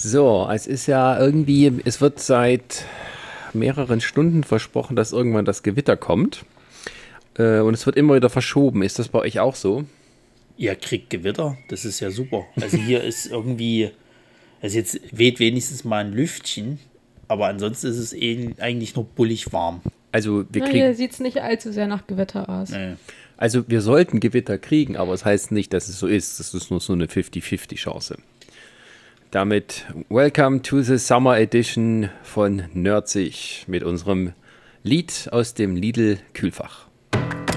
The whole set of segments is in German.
So, es ist ja irgendwie, es wird seit mehreren Stunden versprochen, dass irgendwann das Gewitter kommt. Äh, und es wird immer wieder verschoben. Ist das bei euch auch so? Ihr kriegt Gewitter, das ist ja super. Also hier ist irgendwie, also jetzt weht wenigstens mal ein Lüftchen, aber ansonsten ist es eh eigentlich nur bullig warm. Also wir kriegen, hier sieht es nicht allzu sehr nach Gewitter aus. Nee. also wir sollten Gewitter kriegen, aber es heißt nicht, dass es so ist. Das ist nur so eine 50-50 Chance. Damit welcome to the Summer Edition von Nerdsig mit unserem Lied aus dem Lidl Kühlfach.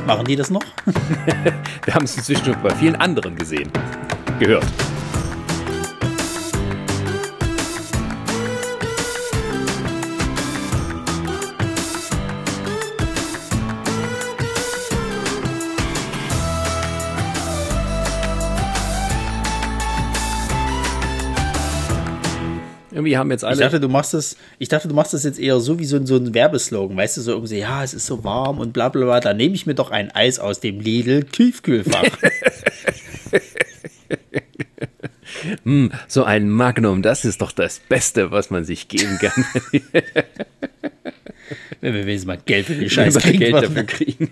Machen die das noch? Wir haben es inzwischen schon bei vielen anderen gesehen, gehört. Irgendwie haben jetzt Ich alle. dachte, du machst das, ich dachte, du machst das jetzt eher so wie so ein, so ein Werbeslogan, weißt du, so irgendwie, ja, es ist so warm und bla bla bla, da nehme ich mir doch ein Eis aus dem Lidl Tiefkühlfach. So ein Magnum, das ist doch das Beste, was man sich geben kann, Wenn wir wenigstens mal Geld für den wenn Scheiß wir kriegen. Geld dafür kriegen.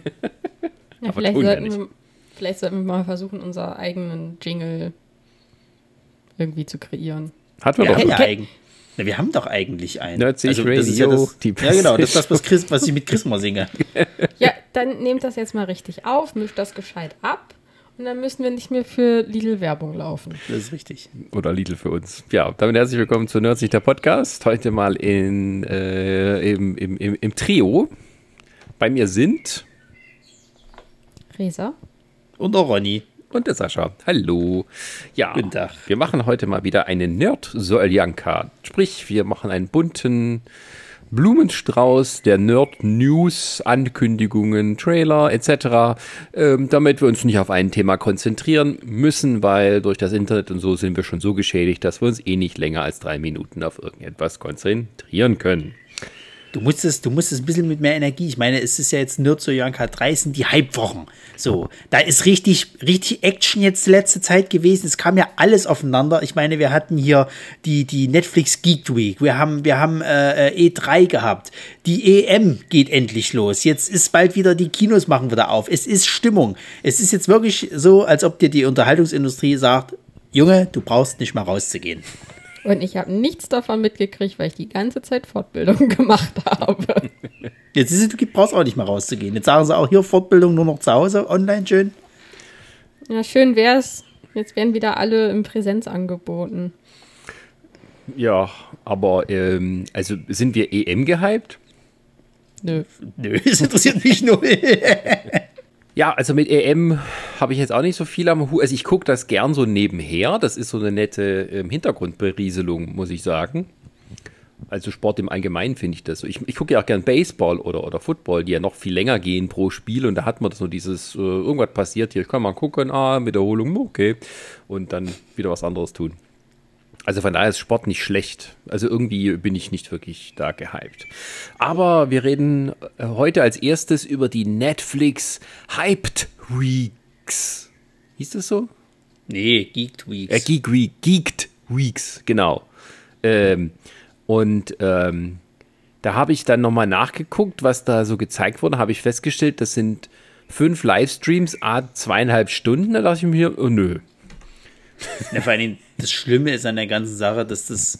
Ja, Aber vielleicht, sollten wir, vielleicht sollten wir mal versuchen, unseren eigenen Jingle irgendwie zu kreieren. Hat man Wir doch. haben ja, eigen, na, wir haben doch eigentlich einen. Nerdsig das ist ja, Radio, das, die ja genau, das ist das, was, Chris, was ich mit Chris mal singe. Ja, dann nehmt das jetzt mal richtig auf, mischt das gescheit ab und dann müssen wir nicht mehr für Lidl Werbung laufen. Das ist richtig. Oder Lidl für uns. Ja, damit herzlich willkommen zu Nerdsig, der Podcast. Heute mal in, äh, im, im, im, im Trio. Bei mir sind Resa? Und auch Ronny. Und der Sascha. Hallo. Ja, Guten Tag. wir machen heute mal wieder eine Nerd-Soljanka. Sprich, wir machen einen bunten Blumenstrauß der Nerd-News, Ankündigungen, Trailer etc., ähm, damit wir uns nicht auf ein Thema konzentrieren müssen, weil durch das Internet und so sind wir schon so geschädigt, dass wir uns eh nicht länger als drei Minuten auf irgendetwas konzentrieren können. Du musst es, du musst ein bisschen mit mehr Energie. Ich meine, es ist ja jetzt nur zu Janka 3 sind die Hype-Wochen. So, da ist richtig, richtig Action jetzt letzte Zeit gewesen. Es kam ja alles aufeinander. Ich meine, wir hatten hier die, die Netflix Geek Week. Wir haben, wir haben äh, E3 gehabt. Die EM geht endlich los. Jetzt ist bald wieder, die Kinos machen wieder auf. Es ist Stimmung. Es ist jetzt wirklich so, als ob dir die Unterhaltungsindustrie sagt, Junge, du brauchst nicht mal rauszugehen. Und ich habe nichts davon mitgekriegt, weil ich die ganze Zeit Fortbildung gemacht habe. Jetzt ist es, du brauchst auch nicht mal rauszugehen. Jetzt sagen sie auch hier Fortbildung nur noch zu Hause, online schön. Ja, schön wär's. Jetzt werden wieder alle in Präsenz angeboten. Ja, aber ähm, also sind wir EM gehypt? Nö. Nö, es interessiert mich null. Ja, also mit EM habe ich jetzt auch nicht so viel am Hut. Also ich gucke das gern so nebenher. Das ist so eine nette ähm, Hintergrundberieselung, muss ich sagen. Also Sport im Allgemeinen finde ich das so. Ich, ich gucke ja auch gern Baseball oder, oder Football, die ja noch viel länger gehen pro Spiel. Und da hat man so dieses, äh, irgendwas passiert hier, ich kann mal gucken, ah, Wiederholung, okay. Und dann wieder was anderes tun. Also von daher ist Sport nicht schlecht. Also irgendwie bin ich nicht wirklich da gehypt. Aber wir reden äh, heute als erstes über die Netflix Hyped Weeks. Hieß das so? nee, Geek Weeks. Äh, Geek Week, Geeked Weeks, genau. Ähm, und ähm, da habe ich dann nochmal nachgeguckt, was da so gezeigt wurde. Habe ich festgestellt, das sind fünf Livestreams, a zweieinhalb Stunden. Da dachte ich mir, oh nö. Ja, vor allem, das Schlimme ist an der ganzen Sache, dass das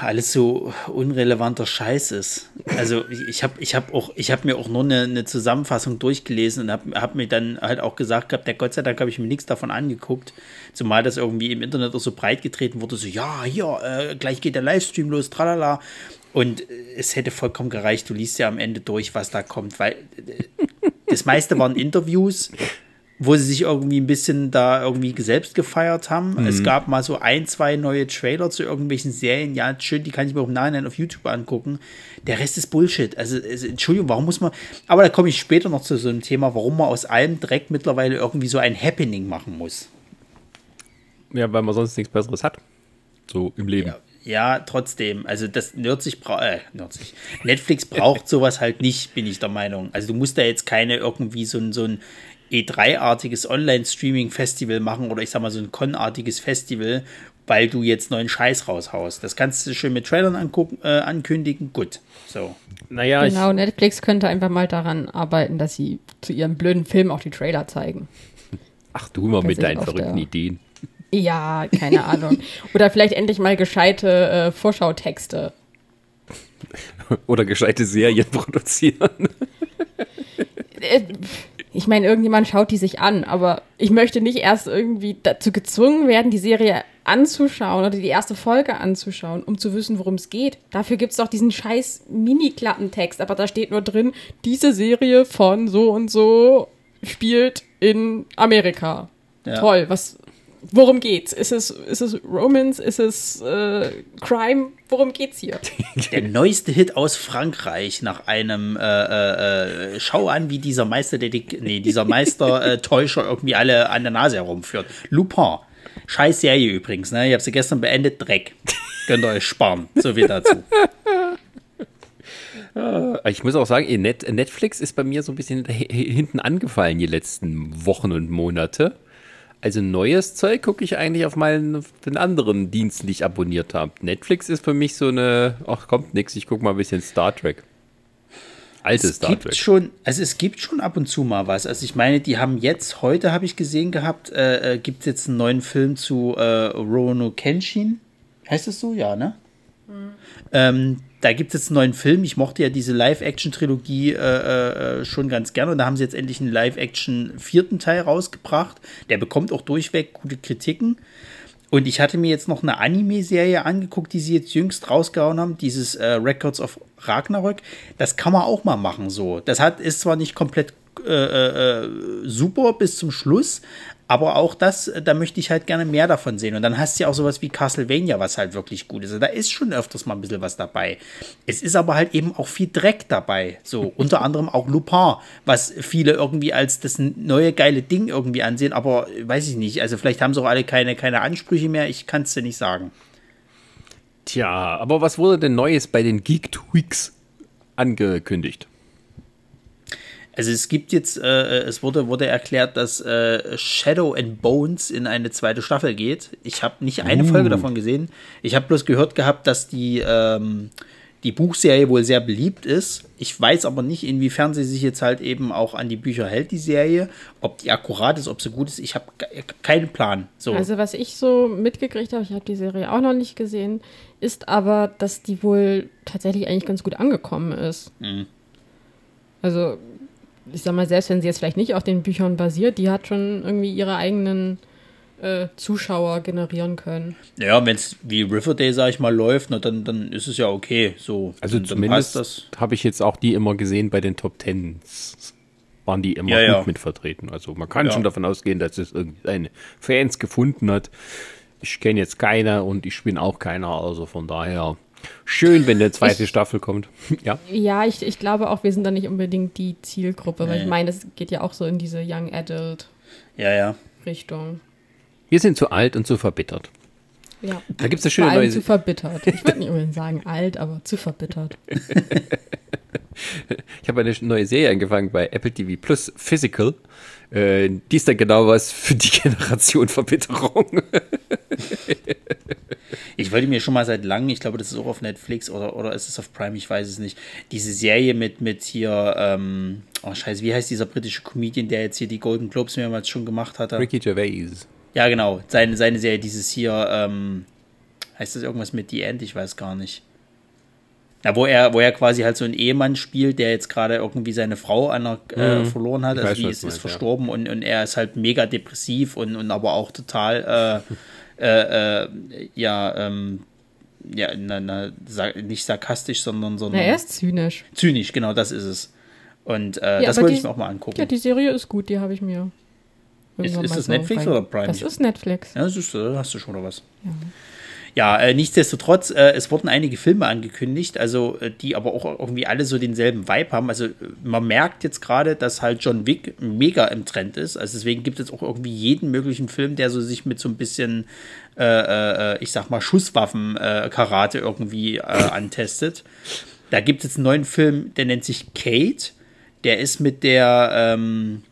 alles so unrelevanter Scheiß ist. Also ich- ich habe ich hab auch, ich habe mir auch nur eine, eine Zusammenfassung durchgelesen und habe hab mir dann halt auch gesagt gehabt, der Gott sei Dank habe ich mir nichts davon angeguckt, zumal das irgendwie im Internet auch so breit getreten wurde, so ja, hier, äh, gleich geht der Livestream los, tralala. Und äh, es hätte vollkommen gereicht, du liest ja am Ende durch, was da kommt, weil äh, das meiste waren Interviews, wo sie sich irgendwie ein bisschen da irgendwie selbst gefeiert haben. Es gab mal so ein, zwei neue Trailer zu irgendwelchen Serien. Ja, schön, die kann ich mir auch im Nachhinein auf YouTube angucken. Der Rest ist Bullshit. Also, es- Entschuldigung, warum muss man. Aber da komme ich später noch zu so einem Thema, warum man aus allem Dreck mittlerweile irgendwie so ein Happening machen muss. Ja, weil man sonst nichts Besseres hat. So im Leben. Ja, ja trotzdem. Also, das Nerdsig braucht. Äh, Nerdsig. Netflix braucht sowas halt nicht, bin ich der Meinung. Also, du musst da jetzt keine irgendwie so ein. So ein E3-artiges Online-Streaming-Festival machen oder ich sag mal so ein Con-artiges Festival, weil du jetzt neuen Scheiß raushaust. Das kannst du schön mit Trailern angucken, äh, ankündigen. Gut. So. Naja, genau, Netflix könnte einfach mal daran arbeiten, dass sie zu ihrem blöden Film auch die Trailer zeigen. Ach du mal Weiß mit deinen verrückten der- Ideen. Ja, keine Ahnung. Oder vielleicht endlich mal gescheite äh, Vorschautexte. Oder gescheite Serien produzieren. Ich meine, irgendjemand schaut die sich an, aber ich möchte nicht erst irgendwie dazu gezwungen werden, die Serie anzuschauen oder die erste Folge anzuschauen, um zu wissen, worum es geht. Dafür gibt es doch diesen scheiß Mini-Klappentext, aber da steht nur drin, diese Serie von so und so spielt in Amerika. Ja. Toll, was, worum geht's? Ist es, ist es Romance? Ist es äh, Crime? Worum geht's hier? Der neueste Hit aus Frankreich nach einem äh, äh, äh, Schau an, wie dieser Meister nee, dieser Meister äh, Täuscher irgendwie alle an der Nase herumführt. Lupin. Scheiß Serie übrigens, ne? Ich habe sie gestern beendet. Dreck. Könnt ihr euch sparen. So viel dazu. Ich muss auch sagen, Net Netflix ist bei mir so ein bisschen hinten angefallen die letzten Wochen und Monate. Also neues Zeug gucke ich eigentlich auf meinen den anderen Diensten, die ich abonniert habe. Netflix ist für mich so eine, ach kommt nix, ich gucke mal ein bisschen Star Trek. Altes Es Star gibt Trek. schon, also es gibt schon ab und zu mal was. Also ich meine, die haben jetzt, heute habe ich gesehen gehabt, äh, äh, gibt es jetzt einen neuen Film zu äh, Rono Kenshin. Heißt das so? Ja, ne? Ähm, da gibt es jetzt einen neuen Film. Ich mochte ja diese Live-Action-Trilogie äh, äh, schon ganz gerne. Und da haben sie jetzt endlich einen Live-Action vierten Teil rausgebracht. Der bekommt auch durchweg gute Kritiken. Und ich hatte mir jetzt noch eine Anime-Serie angeguckt, die sie jetzt jüngst rausgehauen haben, dieses äh, Records of Ragnarök. Das kann man auch mal machen so. Das hat, ist zwar nicht komplett äh, äh, super bis zum Schluss, aber auch das, äh, da möchte ich halt gerne mehr davon sehen. Und dann hast du ja auch sowas wie Castlevania, was halt wirklich gut ist. Also da ist schon öfters mal ein bisschen was dabei. Es ist aber halt eben auch viel Dreck dabei. So, unter anderem auch Lupin, was viele irgendwie als das neue geile Ding irgendwie ansehen, aber äh, weiß ich nicht. Also vielleicht haben sie auch alle keine, keine Ansprüche mehr. Ich kann es dir nicht sagen. Tja, aber was wurde denn Neues bei den Geek Tweaks angekündigt? Also es gibt jetzt, äh, es wurde, wurde erklärt, dass äh, Shadow and Bones in eine zweite Staffel geht. Ich habe nicht eine Folge davon gesehen. Ich habe bloß gehört gehabt, dass die, ähm, die Buchserie wohl sehr beliebt ist. Ich weiß aber nicht, inwiefern sie sich jetzt halt eben auch an die Bücher hält, die Serie. Ob die akkurat ist, ob sie gut ist, ich habe keinen Plan. So. Also was ich so mitgekriegt habe, ich habe die Serie auch noch nicht gesehen, ist aber, dass die wohl tatsächlich eigentlich ganz gut angekommen ist. Mhm. Also ich sag mal, selbst wenn sie jetzt vielleicht nicht auf den Büchern basiert, die hat schon irgendwie ihre eigenen äh, Zuschauer generieren können. ja, wenn es wie Riverdale, sag ich mal, läuft, na, dann, dann ist es ja okay. So. Also Dann- zumindest habe ich jetzt auch die immer gesehen bei den Top Tens. Waren die immer Ja, gut ja. mit vertreten. Also man kann Ja. schon davon ausgehen, dass es irgendeine Fans gefunden hat. Ich kenne jetzt keine und ich bin auch keiner. Also von daher schön, wenn eine zweite Ich- Staffel kommt. ja. Ja, ich, ich glaube auch, wir sind da nicht unbedingt die Zielgruppe, weil Nee. ich meine, das geht ja auch so in diese Young Adult Ja, ja. Richtung. Wir sind zu alt und zu verbittert. Ja. Da gibt es eine schöne neue. zu verbittert. Ich würde nicht unbedingt sagen alt, aber zu verbittert. Ich habe eine neue Serie angefangen bei Apple TV Plus Physical. Äh, die ist dann genau was für die Generation Verbitterung. Ich wollte mir schon mal seit langem, ich glaube, das ist auch auf Netflix oder, oder ist es auf Prime, ich weiß es nicht, diese Serie mit, mit hier, ähm, oh scheiße, wie heißt dieser britische Comedian, der jetzt hier die Golden Globes mehrmals schon gemacht hatte? Ricky Gervais. Ja, genau, seine, seine Serie, dieses hier, ähm, heißt das irgendwas mit The End? Ich weiß gar nicht. Na, wo er, wo er quasi halt so einen Ehemann spielt, der jetzt gerade irgendwie seine Frau an der, äh, Mhm. verloren hat, also weiß, die ist, ist meinst, ja. verstorben und, und er ist halt mega depressiv und, und aber auch total, äh, äh, äh, ja, ähm, ja, na, na, sa nicht sarkastisch, sondern, Na, sondern er ist zynisch. zynisch, genau, das ist es. Und äh, Ja, das wollte die- ich mir auch mal angucken. Ja, die Serie ist gut, die habe ich mir. Ist- ist das Netflix rein- oder Prime? Das ist Netflix. Ja, siehst du, da hast du schon noch was. Ja, äh, nichtsdestotrotz, äh, es wurden einige Filme angekündigt, also äh, die aber auch irgendwie alle so denselben Vibe haben. Also äh, man merkt jetzt gerade, dass halt John Wick mega im Trend ist. Also deswegen gibt es auch irgendwie jeden möglichen Film, der so sich mit so ein bisschen, äh, äh, ich sag mal, Schusswaffen-Karate irgendwie antestet. Da gibt es jetzt einen neuen Film, der nennt sich Kate. Der ist mit der, ähm,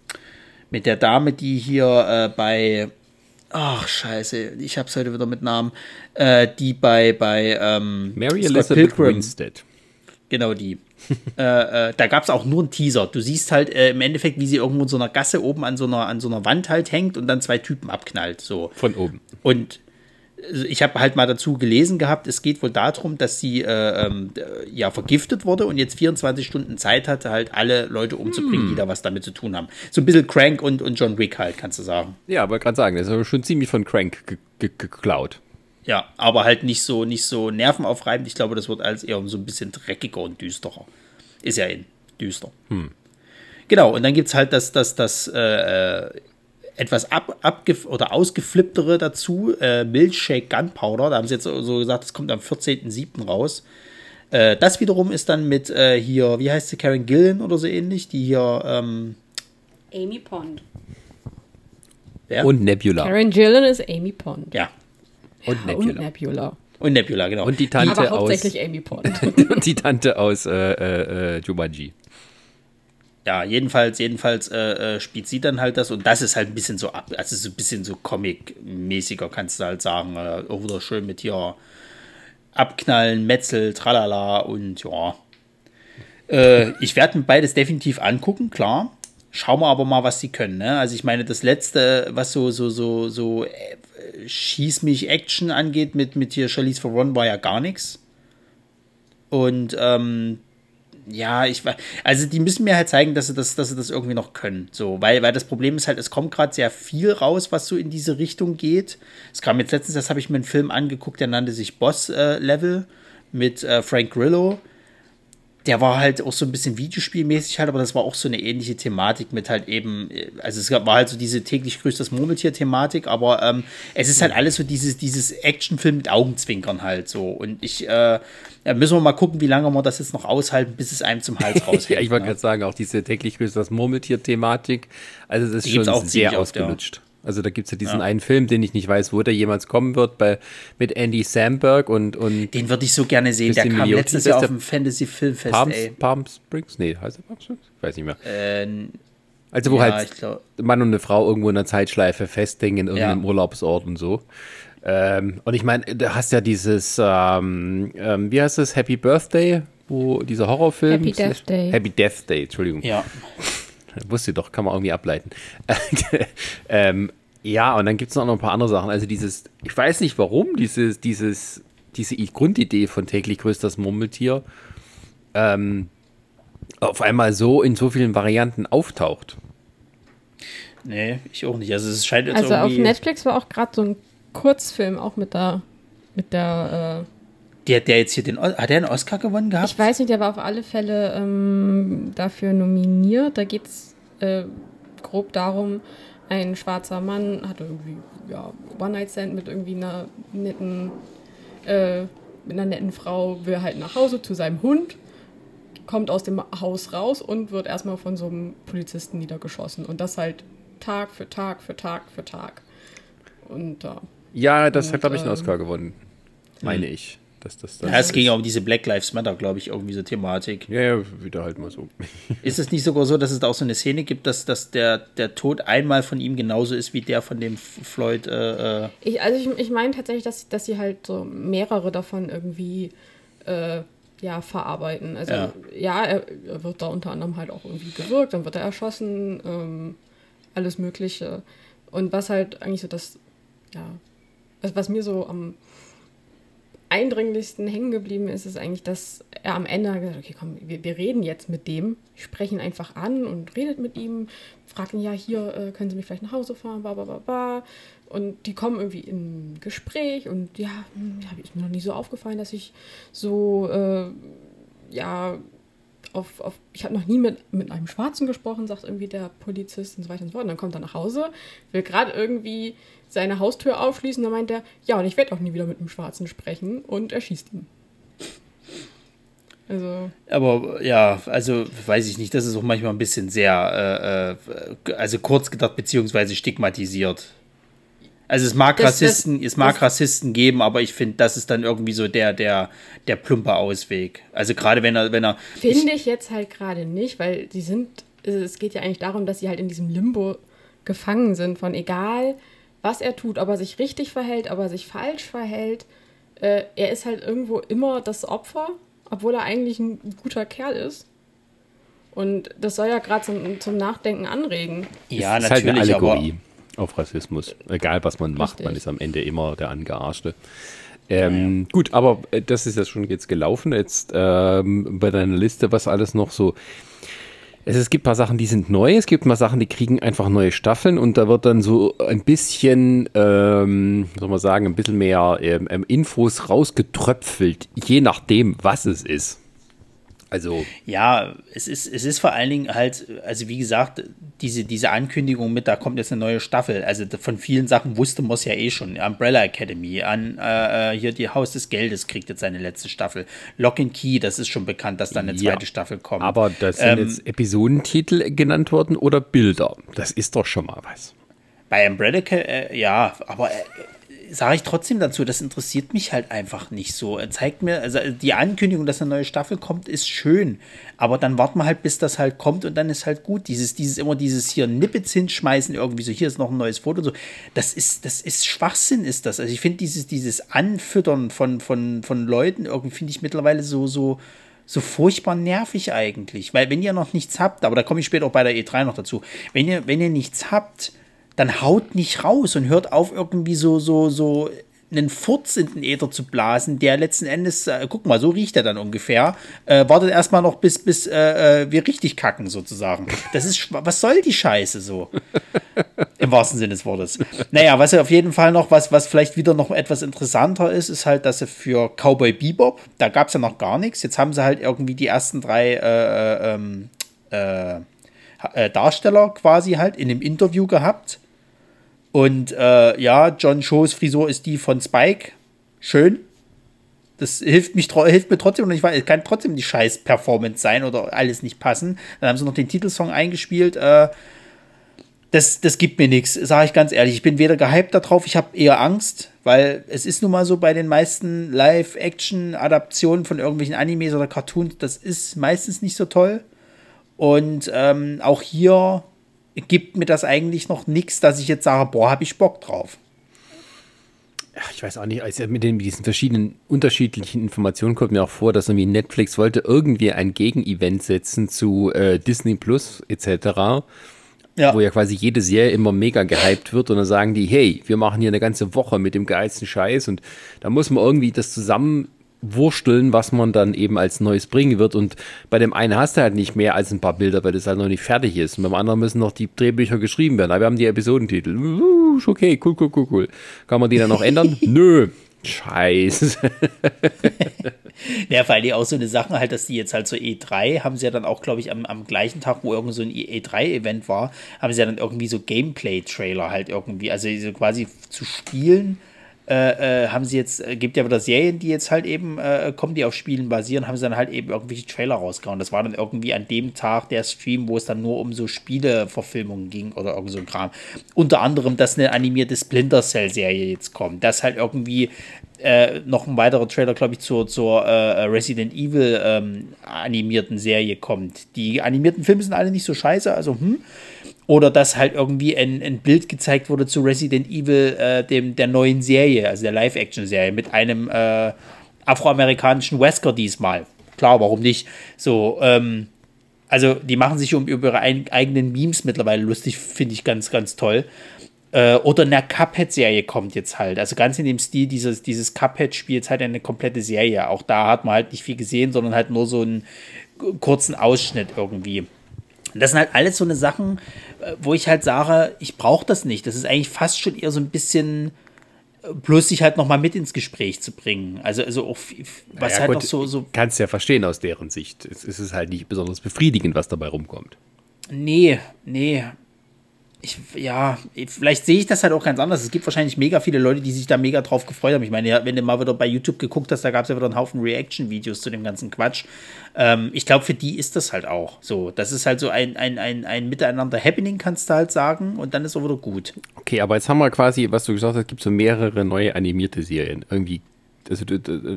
mit der Dame, die hier bei ach scheiße, ich hab's heute wieder mit Namen, äh, die bei, bei ähm, Mary Elizabeth. Winstead. Genau die. äh, äh, da gab es auch nur einen Teaser. Du siehst halt äh, im Endeffekt, wie sie irgendwo in so einer Gasse oben an so einer, an so einer Wand halt hängt und dann zwei Typen abknallt. So. Von oben. Und ich habe halt mal dazu gelesen gehabt, es geht wohl darum, dass sie äh, ähm, äh, ja vergiftet wurde und jetzt 24 Stunden Zeit hatte, halt alle Leute umzubringen, die da was damit zu tun haben. So ein bisschen Crank und, und John Wick halt, kannst du sagen. Ja, aber gerade sagen, das ist aber schon ziemlich von Crank ge ge geklaut. Ja, aber halt nicht so, nicht so nervenaufreibend. Ich glaube, das wird alles eher so ein bisschen dreckiger und düsterer. Ist ja in düster. Genau, und dann gibt es halt das, das, das äh, äh, etwas ab, abgef oder ausgeflipptere dazu, äh, Milkshake Gunpowder. Da haben sie jetzt so gesagt, das kommt am 14.07. raus. Äh, das wiederum ist dann mit äh, hier, wie heißt sie, Karen Gillan oder so ähnlich, die hier, ähm, Amy Pond. wer? Und Nebula. Karen Gillan ist Amy Pond. ja, und Ja, Nebula. Und Nebula. und Nebula, genau. Und die Tante Aber aus. hauptsächlich Amy Pond. und die Tante aus äh, äh, äh, Jumanji. Ja, jedenfalls, jedenfalls äh, äh, spielt sie dann halt das und das ist halt ein bisschen so ab, also so ein bisschen so Comic-mäßiger, kannst du halt sagen. Äh, auch wieder schön mit hier Abknallen, Metzel, tralala und ja. Äh, ich werde mir beides definitiv angucken, klar. Schauen wir aber mal, was sie können. Ne? Also ich meine, das letzte, was so, so, so, so äh, Schieß mich Action angeht mit, mit hier Charlize Theron war ja gar nichts. Und ähm, ja, ich weiß, also die müssen mir halt zeigen, dass sie das, dass sie das irgendwie noch können. So, weil, weil das Problem ist halt, es kommt gerade sehr viel raus, was so in diese Richtung geht. Es kam jetzt letztens, das habe ich mir einen Film angeguckt, der nannte sich Boss äh, Level mit äh, Frank Grillo. Der war halt auch so ein bisschen Videospielmäßig halt, aber das war auch so eine ähnliche Thematik mit halt eben, äh, also es war halt so diese täglich grüßt das Murmeltier-Thematik, aber ähm, es ist halt alles so dieses, dieses Actionfilm mit Augenzwinkern halt so. Und ich, äh, müssen wir mal gucken, wie lange wir das jetzt noch aushalten, bis es einem zum Hals raushängt. Ja, ich wollte ne? gerade sagen, auch diese täglich grüßt das Murmeltier-Thematik. Also, das ist schon sehr oft, ja. Also, da gibt es ja diesen einen Film, den ich nicht weiß, wo der jemals kommen wird, bei, mit Andy Samberg und, und Den würde ich so gerne sehen. Der kam Milioti, letztes das Jahr ist auf der dem Fantasy Filmfest, Palm, ey. Palm Springs? Nee, heißt er Palm Springs? Ich weiß nicht mehr. Äh, Also, wo ja, halt glaub, Mann und eine Frau irgendwo in einer Zeitschleife festhängen in irgendeinem Ja. Urlaubsort und so. Ähm, und ich meine, du hast ja dieses, ähm, ähm, wie heißt das, Happy Birthday, wo dieser Horrorfilm. Happy Death Day. Happy Death Day, Entschuldigung. ja. Wusste doch, kann man irgendwie ableiten. ähm, ja, und dann gibt es noch ein paar andere Sachen. Also dieses, ich weiß nicht warum, dieses, dieses, diese Grundidee von täglich grüßt das Murmeltier ähm, auf einmal so in so vielen Varianten auftaucht. Nee, ich auch nicht. Also es scheint jetzt Also auf. Netflix war auch gerade so ein Kurzfilm, auch mit der, mit der, der, der jetzt hier den. Hat der einen Oscar gewonnen äh, gehabt? ich weiß nicht, der war auf alle Fälle ähm, dafür nominiert. Da geht es äh, grob darum, ein schwarzer Mann hat irgendwie, ja, One-Night-Stand mit irgendwie einer netten, äh, mit einer netten Frau, will halt nach Hause zu seinem Hund, kommt aus dem Haus raus und wird erstmal von so einem Polizisten niedergeschossen. Und das halt Tag für Tag für Tag für Tag. Und äh, Ja, das hat, Und, glaube ich, einen ähm, Oscar gewonnen. Meine ich. Dass das, das ja, es ging ja um diese Black Lives Matter, glaube ich, irgendwie so Thematik. ja, ja, wieder halt mal so. Ist es nicht sogar so, dass es da auch so eine Szene gibt, dass, dass der, der Tod einmal von ihm genauso ist wie der von dem Floyd? Äh, äh, Ich, also ich, ich meine tatsächlich, dass, dass sie halt so mehrere davon irgendwie äh, ja, verarbeiten. Also Ja. ja, er, er wird da unter anderem halt auch irgendwie gewirkt, dann wird er erschossen, ähm, alles Mögliche. Und was halt eigentlich so das, ja, was, was mir so am eindringlichsten hängen geblieben ist, ist eigentlich, dass er am Ende hat gesagt, okay, komm, wir, wir reden jetzt mit dem, sprechen einfach an und redet mit ihm, fragen, ja, hier äh, können Sie mich vielleicht nach Hause fahren, bla, bla, bla, bla. Und die kommen irgendwie in Gespräch und ja, hm, ja ist mir noch nie so aufgefallen, dass ich so, äh, ja, auf, auf, ich habe noch nie mit, mit einem Schwarzen gesprochen, sagt irgendwie der Polizist und so weiter und so fort. Und dann kommt er nach Hause, will gerade irgendwie seine Haustür aufschließen, dann meint er, ja, und ich werde auch nie wieder mit einem Schwarzen sprechen und er schießt ihn. Also, aber ja, also weiß ich nicht, das ist auch manchmal ein bisschen sehr, äh, äh, also kurz gedacht, beziehungsweise stigmatisiert. Also es mag Das- das- Rassisten, es mag das- Rassisten geben, aber ich finde, das ist dann irgendwie so der, der, der plumpe Ausweg. Also gerade wenn er, wenn er. finde ich jetzt halt gerade nicht, weil die sind, es geht ja eigentlich darum, dass sie halt in diesem Limbo gefangen sind von egal, was er tut, ob er sich richtig verhält, ob er sich falsch verhält. Äh, er ist halt irgendwo immer das Opfer, obwohl er eigentlich ein guter Kerl ist. Und das soll ja gerade zum, zum Nachdenken anregen. Ja, es ist halt eine natürlich, Allegorie auf Rassismus. Egal, was man macht, Richtig. man ist am Ende immer der Angearschte. Ähm, Gut, aber äh, das ist ja schon jetzt gelaufen. Jetzt ähm, bei deiner Liste, was alles noch so. Es, es gibt paar Sachen, die sind neu. Es gibt mal Sachen, die kriegen einfach neue Staffeln und da wird dann so ein bisschen, ähm, soll man sagen, ein bisschen mehr ähm, ähm, Infos rausgetröpfelt, je nachdem, was es ist. Also, Ja, es ist, es ist vor allen Dingen halt, also wie gesagt, diese, diese Ankündigung mit, da kommt jetzt eine neue Staffel. Also von vielen Sachen wusste man es ja eh schon. Umbrella Academy, an äh, äh, hier die Haus des Geldes kriegt jetzt seine letzte Staffel. Lock and Key, das ist schon bekannt, dass dann eine Ja, zweite Staffel kommt. aber das sind Ähm, jetzt Episodentitel genannt worden oder Bilder. Das ist doch schon mal was. Bei Umbrella äh, ja, aber äh, sage ich trotzdem dazu, das interessiert mich halt einfach nicht so. Er zeigt mir, also die Ankündigung, dass eine neue Staffel kommt, ist schön, aber dann warten wir halt, bis das halt kommt und dann ist halt gut. Dieses, dieses immer dieses hier Nippets hinschmeißen, irgendwie so, hier ist noch ein neues Foto und so. Das ist, das ist Schwachsinn, ist das. Also ich finde dieses, dieses Anfüttern von, von, von Leuten irgendwie finde ich mittlerweile so, so, so furchtbar nervig eigentlich. Weil wenn ihr noch nichts habt, aber da komme ich später auch bei der E3 noch dazu, wenn ihr, wenn ihr nichts habt, dann haut nicht raus und hört auf, irgendwie so, so, so einen Furz in den Äther zu blasen, der letzten Endes, äh, guck mal, so riecht er dann ungefähr. Äh, wartet erstmal noch, bis, bis äh, äh, wir richtig kacken, sozusagen. Das ist, was soll die Scheiße so? Im wahrsten Sinne des Wortes. Naja, was ja auf jeden Fall noch, was, was vielleicht wieder noch etwas interessanter ist, ist halt, dass sie für Cowboy Bebop, da gab es ja noch gar nichts. Jetzt haben sie halt irgendwie die ersten drei äh, äh, ähm, äh, Darsteller quasi halt in einem Interview gehabt. Und äh, ja, John Shows Frisur ist die von Spike. Schön. Das hilft, mich, hilft mir trotzdem und ich weiß, es kann trotzdem die scheiß Performance sein oder alles nicht passen. Dann haben sie noch den Titelsong eingespielt. Äh, das, das gibt mir nichts, sage ich ganz ehrlich. Ich bin weder gehypt darauf, ich habe eher Angst, weil es ist nun mal so bei den meisten Live-Action-Adaptionen von irgendwelchen Animes oder Cartoons, das ist meistens nicht so toll. Und ähm, auch hier gibt mir das eigentlich noch nichts, dass ich jetzt sage, boah, habe ich Bock drauf. Ich weiß auch nicht, also mit, den, mit diesen verschiedenen unterschiedlichen Informationen kommt mir auch vor, dass irgendwie Netflix wollte irgendwie ein Gegenevent setzen zu äh, Disney Plus etc., Ja. wo ja quasi jede Serie immer mega gehypt wird und dann sagen die, hey, wir machen hier eine ganze Woche mit dem geilsten Scheiß und da muss man irgendwie das zusammenwursteln, was man dann eben als Neues bringen wird und bei dem einen hast du halt nicht mehr als ein paar Bilder, weil das halt noch nicht fertig ist und beim anderen müssen noch die Drehbücher geschrieben werden, aber wir haben die Episodentitel. Uh, ist okay, cool, cool, cool, cool. Kann man die dann noch ändern? Nö. Scheiße. Ja, weil die auch so eine Sache halt, dass die jetzt halt so E3 haben sie ja dann auch, glaube ich, am, am gleichen Tag, wo irgend so ein E3-Event war, haben sie ja dann irgendwie so Gameplay-Trailer halt irgendwie, also so quasi zu spielen. Äh, äh, haben sie jetzt, äh, gibt ja wieder Serien, die jetzt halt eben äh, kommen, die auf Spielen basieren, haben sie dann halt eben irgendwelche Trailer rausgehauen. Das war dann irgendwie an dem Tag der Stream, wo es dann nur um so Spieleverfilmungen ging oder irgend so ein Kram. Unter anderem, dass eine animierte Splinter Cell-Serie jetzt kommt. Dass halt irgendwie äh, noch ein weiterer Trailer, glaube ich, zur, zur äh, Resident Evil ähm, animierten Serie kommt. Die animierten Filme sind alle nicht so scheiße, also hm. Oder dass halt irgendwie ein, ein Bild gezeigt wurde zu Resident Evil, äh, dem, der neuen Serie, also der Live-Action-Serie, mit einem äh, afroamerikanischen Wesker diesmal. Klar, warum nicht? So, ähm, also die machen sich um über ihre ein, eigenen Memes mittlerweile lustig, finde ich ganz, ganz toll. Äh, oder eine Cuphead-Serie kommt jetzt halt. Also ganz in dem Stil dieses, dieses Cuphead-Spiels halt eine komplette Serie. Auch da hat man halt nicht viel gesehen, sondern halt nur so einen kurzen Ausschnitt irgendwie. Und das sind halt alles so eine Sachen, äh, wo ich halt sage, ich brauche das nicht. Das ist eigentlich fast schon eher so ein bisschen äh, bloß sich halt noch mal mit ins Gespräch zu bringen. Also, also auch, was Ja, halt gut, noch so, so Kannst ja verstehen aus deren Sicht. Es ist halt nicht besonders befriedigend, was dabei rumkommt. Nee, nee. Ich, ja, vielleicht sehe ich das halt auch ganz anders. Es gibt wahrscheinlich mega viele Leute, die sich da mega drauf gefreut haben. Ich meine, wenn du mal wieder bei YouTube geguckt hast, da gab es ja wieder einen Haufen Reaction-Videos zu dem ganzen Quatsch. Ähm, ich glaube, für die ist das halt auch so. Das ist halt so ein, ein, ein, ein Miteinander-Happening, kannst du halt sagen, und dann ist auch wieder gut. Okay, aber jetzt haben wir quasi, was du gesagt hast, gibt so mehrere neue animierte Serien. Irgendwie also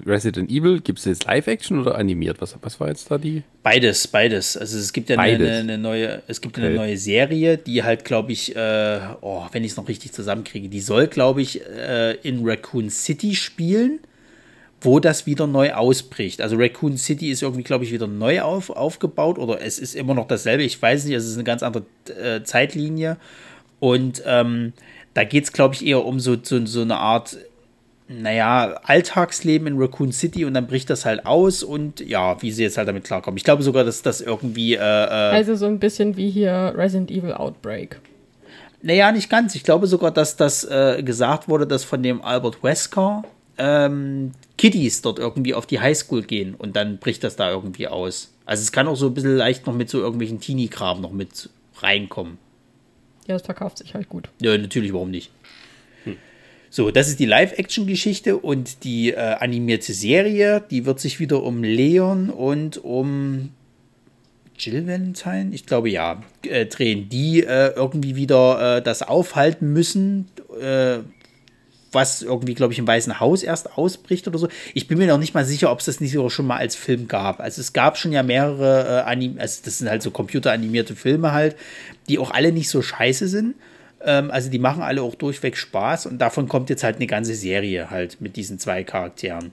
Resident Evil, gibt es jetzt Live-Action oder animiert? Was, was war jetzt da die? Beides, beides. Also es gibt ja eine, eine, neue, es gibt okay. eine neue Serie, die halt, glaube ich, äh, oh, wenn ich es noch richtig zusammenkriege, die soll, glaube ich, äh, in Raccoon City spielen, wo das wieder neu ausbricht. Also Raccoon City ist irgendwie, glaube ich, wieder neu auf, aufgebaut oder es ist immer noch dasselbe. Ich weiß nicht, es ist eine ganz andere äh, Zeitlinie. Und ähm, da geht es, glaube ich, eher um so, so, so eine Art naja, Alltagsleben in Raccoon City und dann bricht das halt aus und ja, wie sie jetzt halt damit klarkommen. Ich glaube sogar, dass das irgendwie. Äh, äh also so ein bisschen wie hier Resident Evil Outbreak. Naja, nicht ganz. Ich glaube sogar, dass das äh, gesagt wurde, dass von dem Albert Wesker ähm, Kiddies dort irgendwie auf die Highschool gehen und dann bricht das da irgendwie aus. Also es kann auch so ein bisschen leicht noch mit so irgendwelchen Teenie-Kram noch mit reinkommen. Ja, das verkauft sich halt gut. Ja, natürlich, warum nicht? So, das ist die Live-Action-Geschichte und die äh, animierte Serie, die wird sich wieder um Leon und um Jill Valentine, ich glaube ja, äh, drehen, die äh, irgendwie wieder äh, das aufhalten müssen, äh, was irgendwie, glaube ich, im Weißen Haus erst ausbricht oder so. Ich bin mir noch nicht mal sicher, ob es das nicht sogar schon mal als Film gab. Also es gab schon ja mehrere äh, Anim also das sind halt so computeranimierte Filme halt, die auch alle nicht so scheiße sind. Ähm, also die machen alle auch durchweg Spaß und davon kommt jetzt halt eine ganze Serie halt mit diesen zwei Charakteren.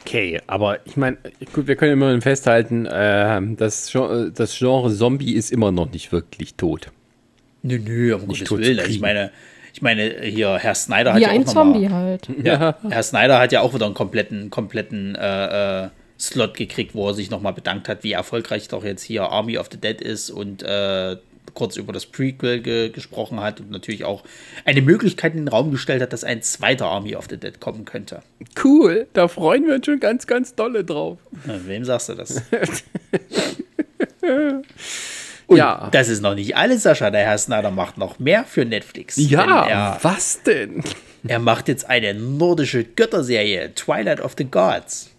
Okay, aber ich meine, gut, wir können immer festhalten, äh, das, Genre, das Genre Zombie ist immer noch nicht wirklich tot. Nö, nö, um Gottes Willen. Also ich meine, ich meine, hier, Herr Snyder hat ja, ja ein Zombie mal, halt. Ja, Herr Snyder hat ja auch wieder einen kompletten, kompletten äh, äh, Slot gekriegt, wo er sich nochmal bedankt hat, wie erfolgreich doch jetzt hier Army of the Dead ist und äh, kurz über das Prequel ge gesprochen hat und natürlich auch eine Möglichkeit in den Raum gestellt hat, dass ein zweiter Army of the Dead kommen könnte. Cool, da freuen wir uns schon ganz, ganz dolle drauf. Na, wem sagst du das? Und ja. das ist noch nicht alles, Sascha. Der Herr Snyder macht noch mehr für Netflix. Ja, er, was denn? Er macht jetzt eine nordische Götterserie, Twilight of the Gods.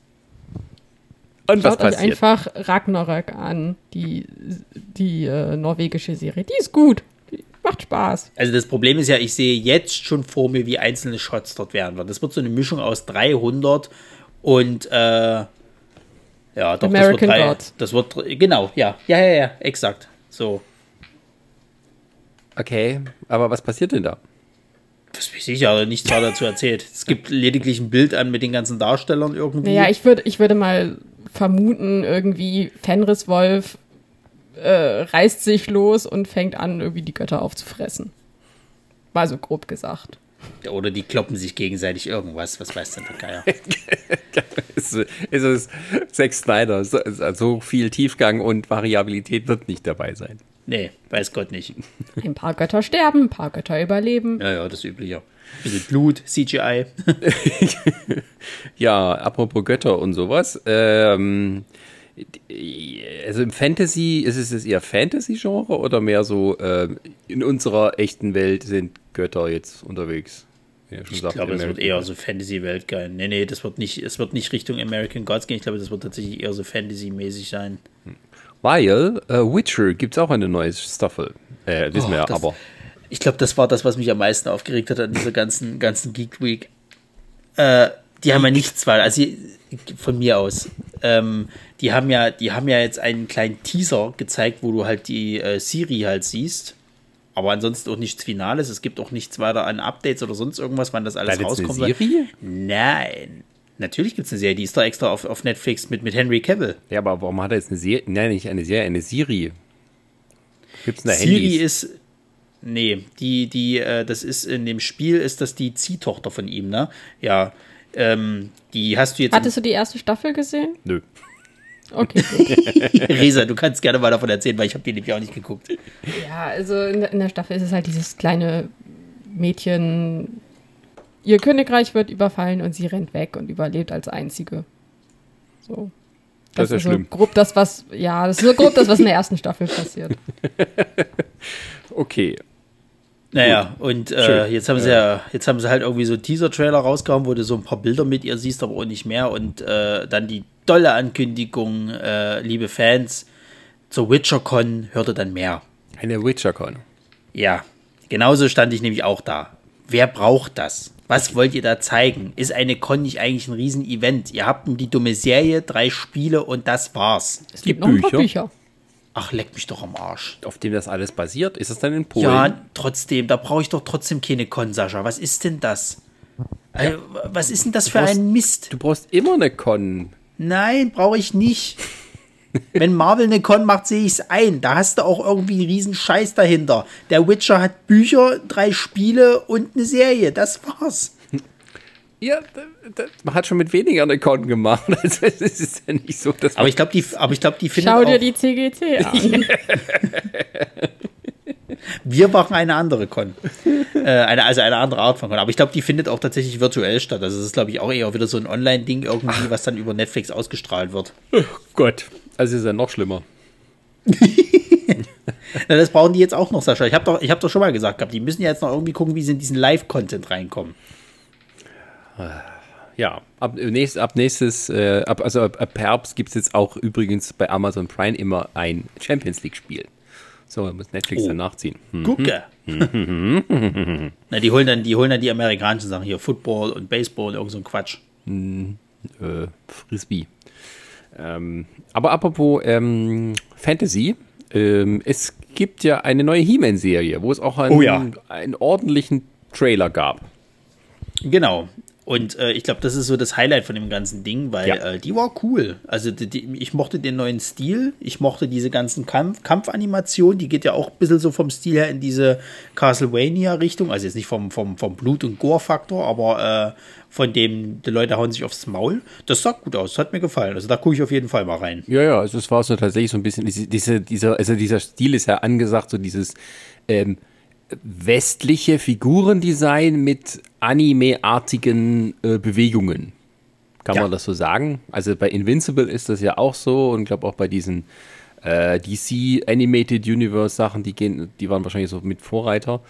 Und Schaut was passiert? euch einfach Ragnarök an, die, die äh, norwegische Serie. Die ist gut. Die macht Spaß. Also das Problem ist ja, ich sehe jetzt schon vor mir, wie einzelne Shots dort werden werden. Das wird so eine Mischung aus 300 und äh, ja, doch, American das wird, drei, das wird genau, ja, ja, ja, ja, exakt. So. Okay, aber was passiert denn da? Das weiß ich ja nichts weiter dazu erzählt. Es gibt lediglich ein Bild an mit den ganzen Darstellern irgendwie. Ja, ich würde ich würde mal vermuten, irgendwie Fenris Wolf äh, reißt sich los und fängt an, irgendwie die Götter aufzufressen. Mal so grob gesagt. Oder die kloppen sich gegenseitig irgendwas, was weiß denn der Geier. ist, ist es Sex Snyder. So, so viel Tiefgang und Variabilität wird nicht dabei sein. Nee, weiß Gott nicht. Ein paar Götter sterben, ein paar Götter überleben. Ja, ja, das Übliche. Bisschen Blut, CGI. ja, apropos Götter und sowas. Ähm, also im Fantasy, ist es eher Fantasy-Genre oder mehr so, äh, in unserer echten Welt sind Götter jetzt unterwegs? Ja, ich glaube, es wird eher so Fantasy-Welt gehen. Nee, nee, das wird nicht, es wird nicht Richtung American Gods gehen. Ich glaube, das wird tatsächlich eher so Fantasy-mäßig sein. Weil äh, Witcher gibt es auch eine neue Staffel. Äh, wissen oh, wir ja, aber. Ich glaube, das war das, was mich am meisten aufgeregt hat an dieser ganzen, ganzen Geek Week. Äh, die haben ja nichts, weil, also von mir aus, ähm, die haben ja, die haben ja jetzt einen kleinen Teaser gezeigt, wo du halt die äh, Siri halt siehst. Aber ansonsten auch nichts Finales. Es gibt auch nichts weiter an Updates oder sonst irgendwas, wann das alles rauskommt. Eine Serie? Nein. Natürlich gibt es eine Serie, die ist da extra auf, auf Netflix mit, mit Henry Cavill. Ja, aber warum hat er jetzt eine Serie? Nein, nicht eine Serie, eine Siri. Gibt es eine Siri Handys? ist. Nee, die, die, äh, das ist in dem Spiel, ist das die Ziehtochter von ihm, ne? Ja. Ähm, die hast du jetzt. Hattest du die erste Staffel gesehen? Nö. Okay. Resa, du kannst gerne mal davon erzählen, weil ich habe die nämlich auch nicht geguckt. Ja, also in, in der Staffel ist es halt dieses kleine Mädchen, Ihr Königreich wird überfallen und sie rennt weg und überlebt als einzige. So. Das, das ist ja schlimm. So grob das, was, ja, das ist so grob das, was in der ersten Staffel passiert. okay. Naja, Gut. und äh, jetzt haben sie ja, jetzt haben sie halt irgendwie so einen Teaser-Trailer rausgehauen, wo du so ein paar Bilder mit ihr siehst, aber auch nicht mehr. Und äh, dann die tolle Ankündigung, äh, liebe Fans, zur WitcherCon hörte dann mehr. Eine WitcherCon. Ja, genauso stand ich nämlich auch da wer braucht das? Was wollt ihr da zeigen? Ist eine Con nicht eigentlich ein Riesen-Event? Ihr habt die dumme Serie, drei Spiele und das war's. Es gibt noch ein paar Bücher. Ach, leck mich doch am Arsch. Auf dem das alles basiert? Ist das dann in Polen? Ja, trotzdem, da brauche ich doch trotzdem keine Con, Sascha. Was ist denn das? Also, was ist denn das für brauchst- ein Mist? Du brauchst immer eine Con. Nein, brauche ich nicht. Wenn Marvel eine Con macht, sehe ich es ein. Da hast du auch irgendwie einen riesen Scheiß dahinter. Der Witcher hat Bücher, drei Spiele und eine Serie. Das war's. Ja, da- da- man hat schon mit weniger eine Con gemacht. Also es ist ja nicht so, dass Aber ich glaube, die, aber ich glaube, die findet Schau dir auch, die CGC an. wir machen eine andere Con. äh, eine, also eine andere Art von Con. Aber ich glaube, die findet auch tatsächlich virtuell statt. Also es ist, glaube ich, auch eher wieder so ein Online-Ding irgendwie, was dann über Netflix ausgestrahlt wird. Gott. Also es ist ja noch schlimmer. Na, das brauchen die jetzt auch noch, Sascha. Ich habe doch, ich hab doch schon mal gesagt gehabt, die müssen ja jetzt noch irgendwie gucken, wie sie in diesen Live-Content reinkommen. Ja, ab, nächst, ab nächstes, äh, ab, also ab, ab Herbst gibt es jetzt auch übrigens bei Amazon Prime immer ein Champions League-Spiel. So, muss Netflix Oh. dann nachziehen. Hm. Gucke. Na, die holen dann, die holen dann die amerikanischen Sachen hier, Football und Baseball, irgend so ein Quatsch. Äh, Frisbee. Ähm, aber apropos ähm, Fantasy, ähm, es gibt ja eine neue He-Man-Serie, wo es auch einen, Oh ja. einen ordentlichen Trailer gab. Genau. Und äh, ich glaube, das ist so das Highlight von dem ganzen Ding, weil Ja. äh, die war cool. Also die, die, ich mochte den neuen Stil, ich mochte diese ganzen Kampf, Kampfanimationen, die geht ja auch ein bisschen so vom Stil her in diese Castlevania-Richtung, also jetzt nicht vom, vom, vom Blut- und Gore-Faktor, aber äh, von dem, die Leute hauen sich aufs Maul. Das sah gut aus, das hat mir gefallen. Also da gucke ich auf jeden Fall mal rein. Ja, ja, also es war so tatsächlich so ein bisschen, diese, diese, dieser, also dieser Stil ist ja angesagt, so dieses ähm, westliche Figurendesign mit Anime-artigen äh, Bewegungen. Kann Ja. man das so sagen? Also bei Invincible ist das ja auch so und glaube auch bei diesen äh, DC Animated Universe Sachen, die gehen, die waren wahrscheinlich so mit Vorreiter.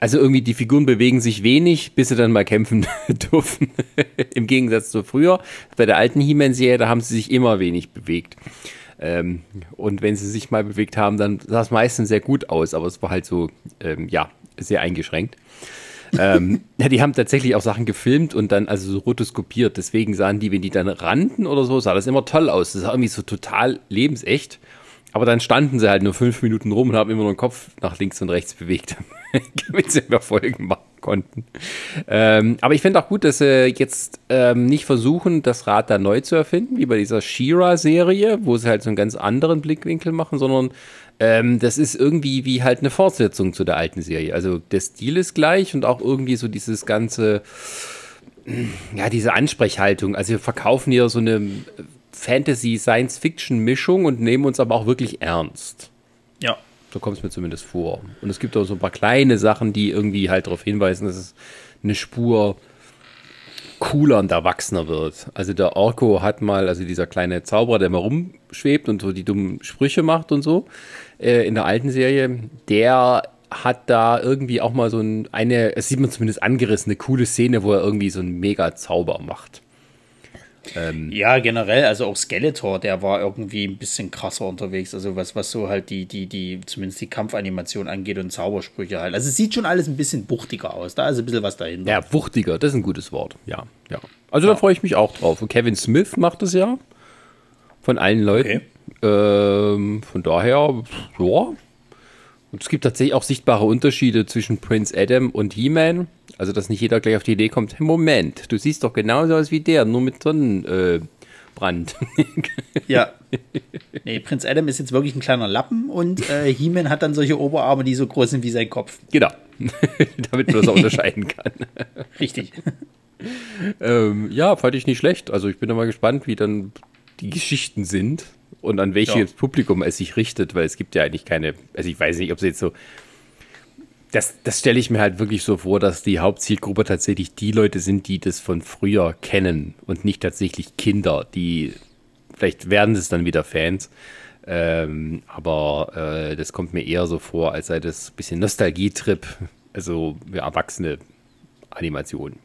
Also irgendwie die Figuren bewegen sich wenig, bis sie dann mal kämpfen dürfen. Im Gegensatz zu früher. Bei der alten He-Man-Serie, da haben sie sich immer wenig bewegt. Ähm, und wenn sie sich mal bewegt haben, dann sah es meistens sehr gut aus, aber es war halt so, ähm, ja, sehr eingeschränkt. Ähm, ja, die haben tatsächlich auch Sachen gefilmt und dann also so rotoskopiert. Deswegen sahen die, wenn die dann rannten oder so, sah das immer toll aus. Das sah irgendwie so total lebensecht. Aber dann standen sie halt nur fünf Minuten rum und haben immer nur den Kopf nach links und rechts bewegt, damit sie mehr Folgen machen konnten. Ähm, aber ich finde auch gut, dass sie jetzt ähm, nicht versuchen, das Rad da neu zu erfinden, wie bei dieser She-Ra-Serie, wo sie halt so einen ganz anderen Blickwinkel machen, sondern ähm, das ist irgendwie wie halt eine Fortsetzung zu der alten Serie. Also der Stil ist gleich und auch irgendwie so dieses ganze, ja, diese Ansprechhaltung. Also wir verkaufen hier so eine Fantasy-Science-Fiction-Mischung und nehmen uns aber auch wirklich ernst. Ja. So kommt es mir zumindest vor. Und es gibt auch so ein paar kleine Sachen, die irgendwie halt darauf hinweisen, dass es eine Spur cooler und erwachsener wird. Also der Orko hat mal, also dieser kleine Zauberer, der mal rumschwebt und so die dummen Sprüche macht und so, äh, in der alten Serie, der hat da irgendwie auch mal so ein, eine, es sieht man zumindest angerissen, eine coole Szene, wo er irgendwie so einen mega Zauber macht. Ja, generell, also auch Skeletor, der war irgendwie ein bisschen krasser unterwegs. Also was, was so halt die, die, die, zumindest die Kampfanimation angeht und Zaubersprüche halt. Also es sieht schon alles ein bisschen buchtiger aus. Da ist ein bisschen was dahinter. Ja, wuchtiger, das ist ein gutes Wort. Ja, ja. Also da freue ich mich auch drauf. Und Kevin Smith macht es ja. Von allen Leuten. Ähm, von daher, ja. Und es gibt tatsächlich auch sichtbare Unterschiede zwischen Prince Adam und He-Man. Also, dass nicht jeder gleich auf die Idee kommt, hey, Moment, du siehst doch genauso aus wie der, nur mit Sonnenbrand. Äh. Ja. Nee, Prinz Adam ist jetzt wirklich ein kleiner Lappen und äh, He-Man hat dann solche Oberarme, die so groß sind wie sein Kopf. genau. Damit man das auch unterscheiden kann. Richtig. Ähm, ja, fand ich nicht schlecht. Also ich bin da mal gespannt, wie dann die Geschichten sind und an welches Ja. Publikum es sich richtet, weil es gibt ja eigentlich keine, also ich weiß nicht, ob sie jetzt so, das, das stelle ich mir halt wirklich so vor, dass die Hauptzielgruppe tatsächlich die Leute sind, die das von früher kennen und nicht tatsächlich Kinder, die, vielleicht werden es dann wieder Fans, ähm, aber äh, das kommt mir eher so vor, als sei das ein bisschen Nostalgietrip, also ja, erwachsene Animation.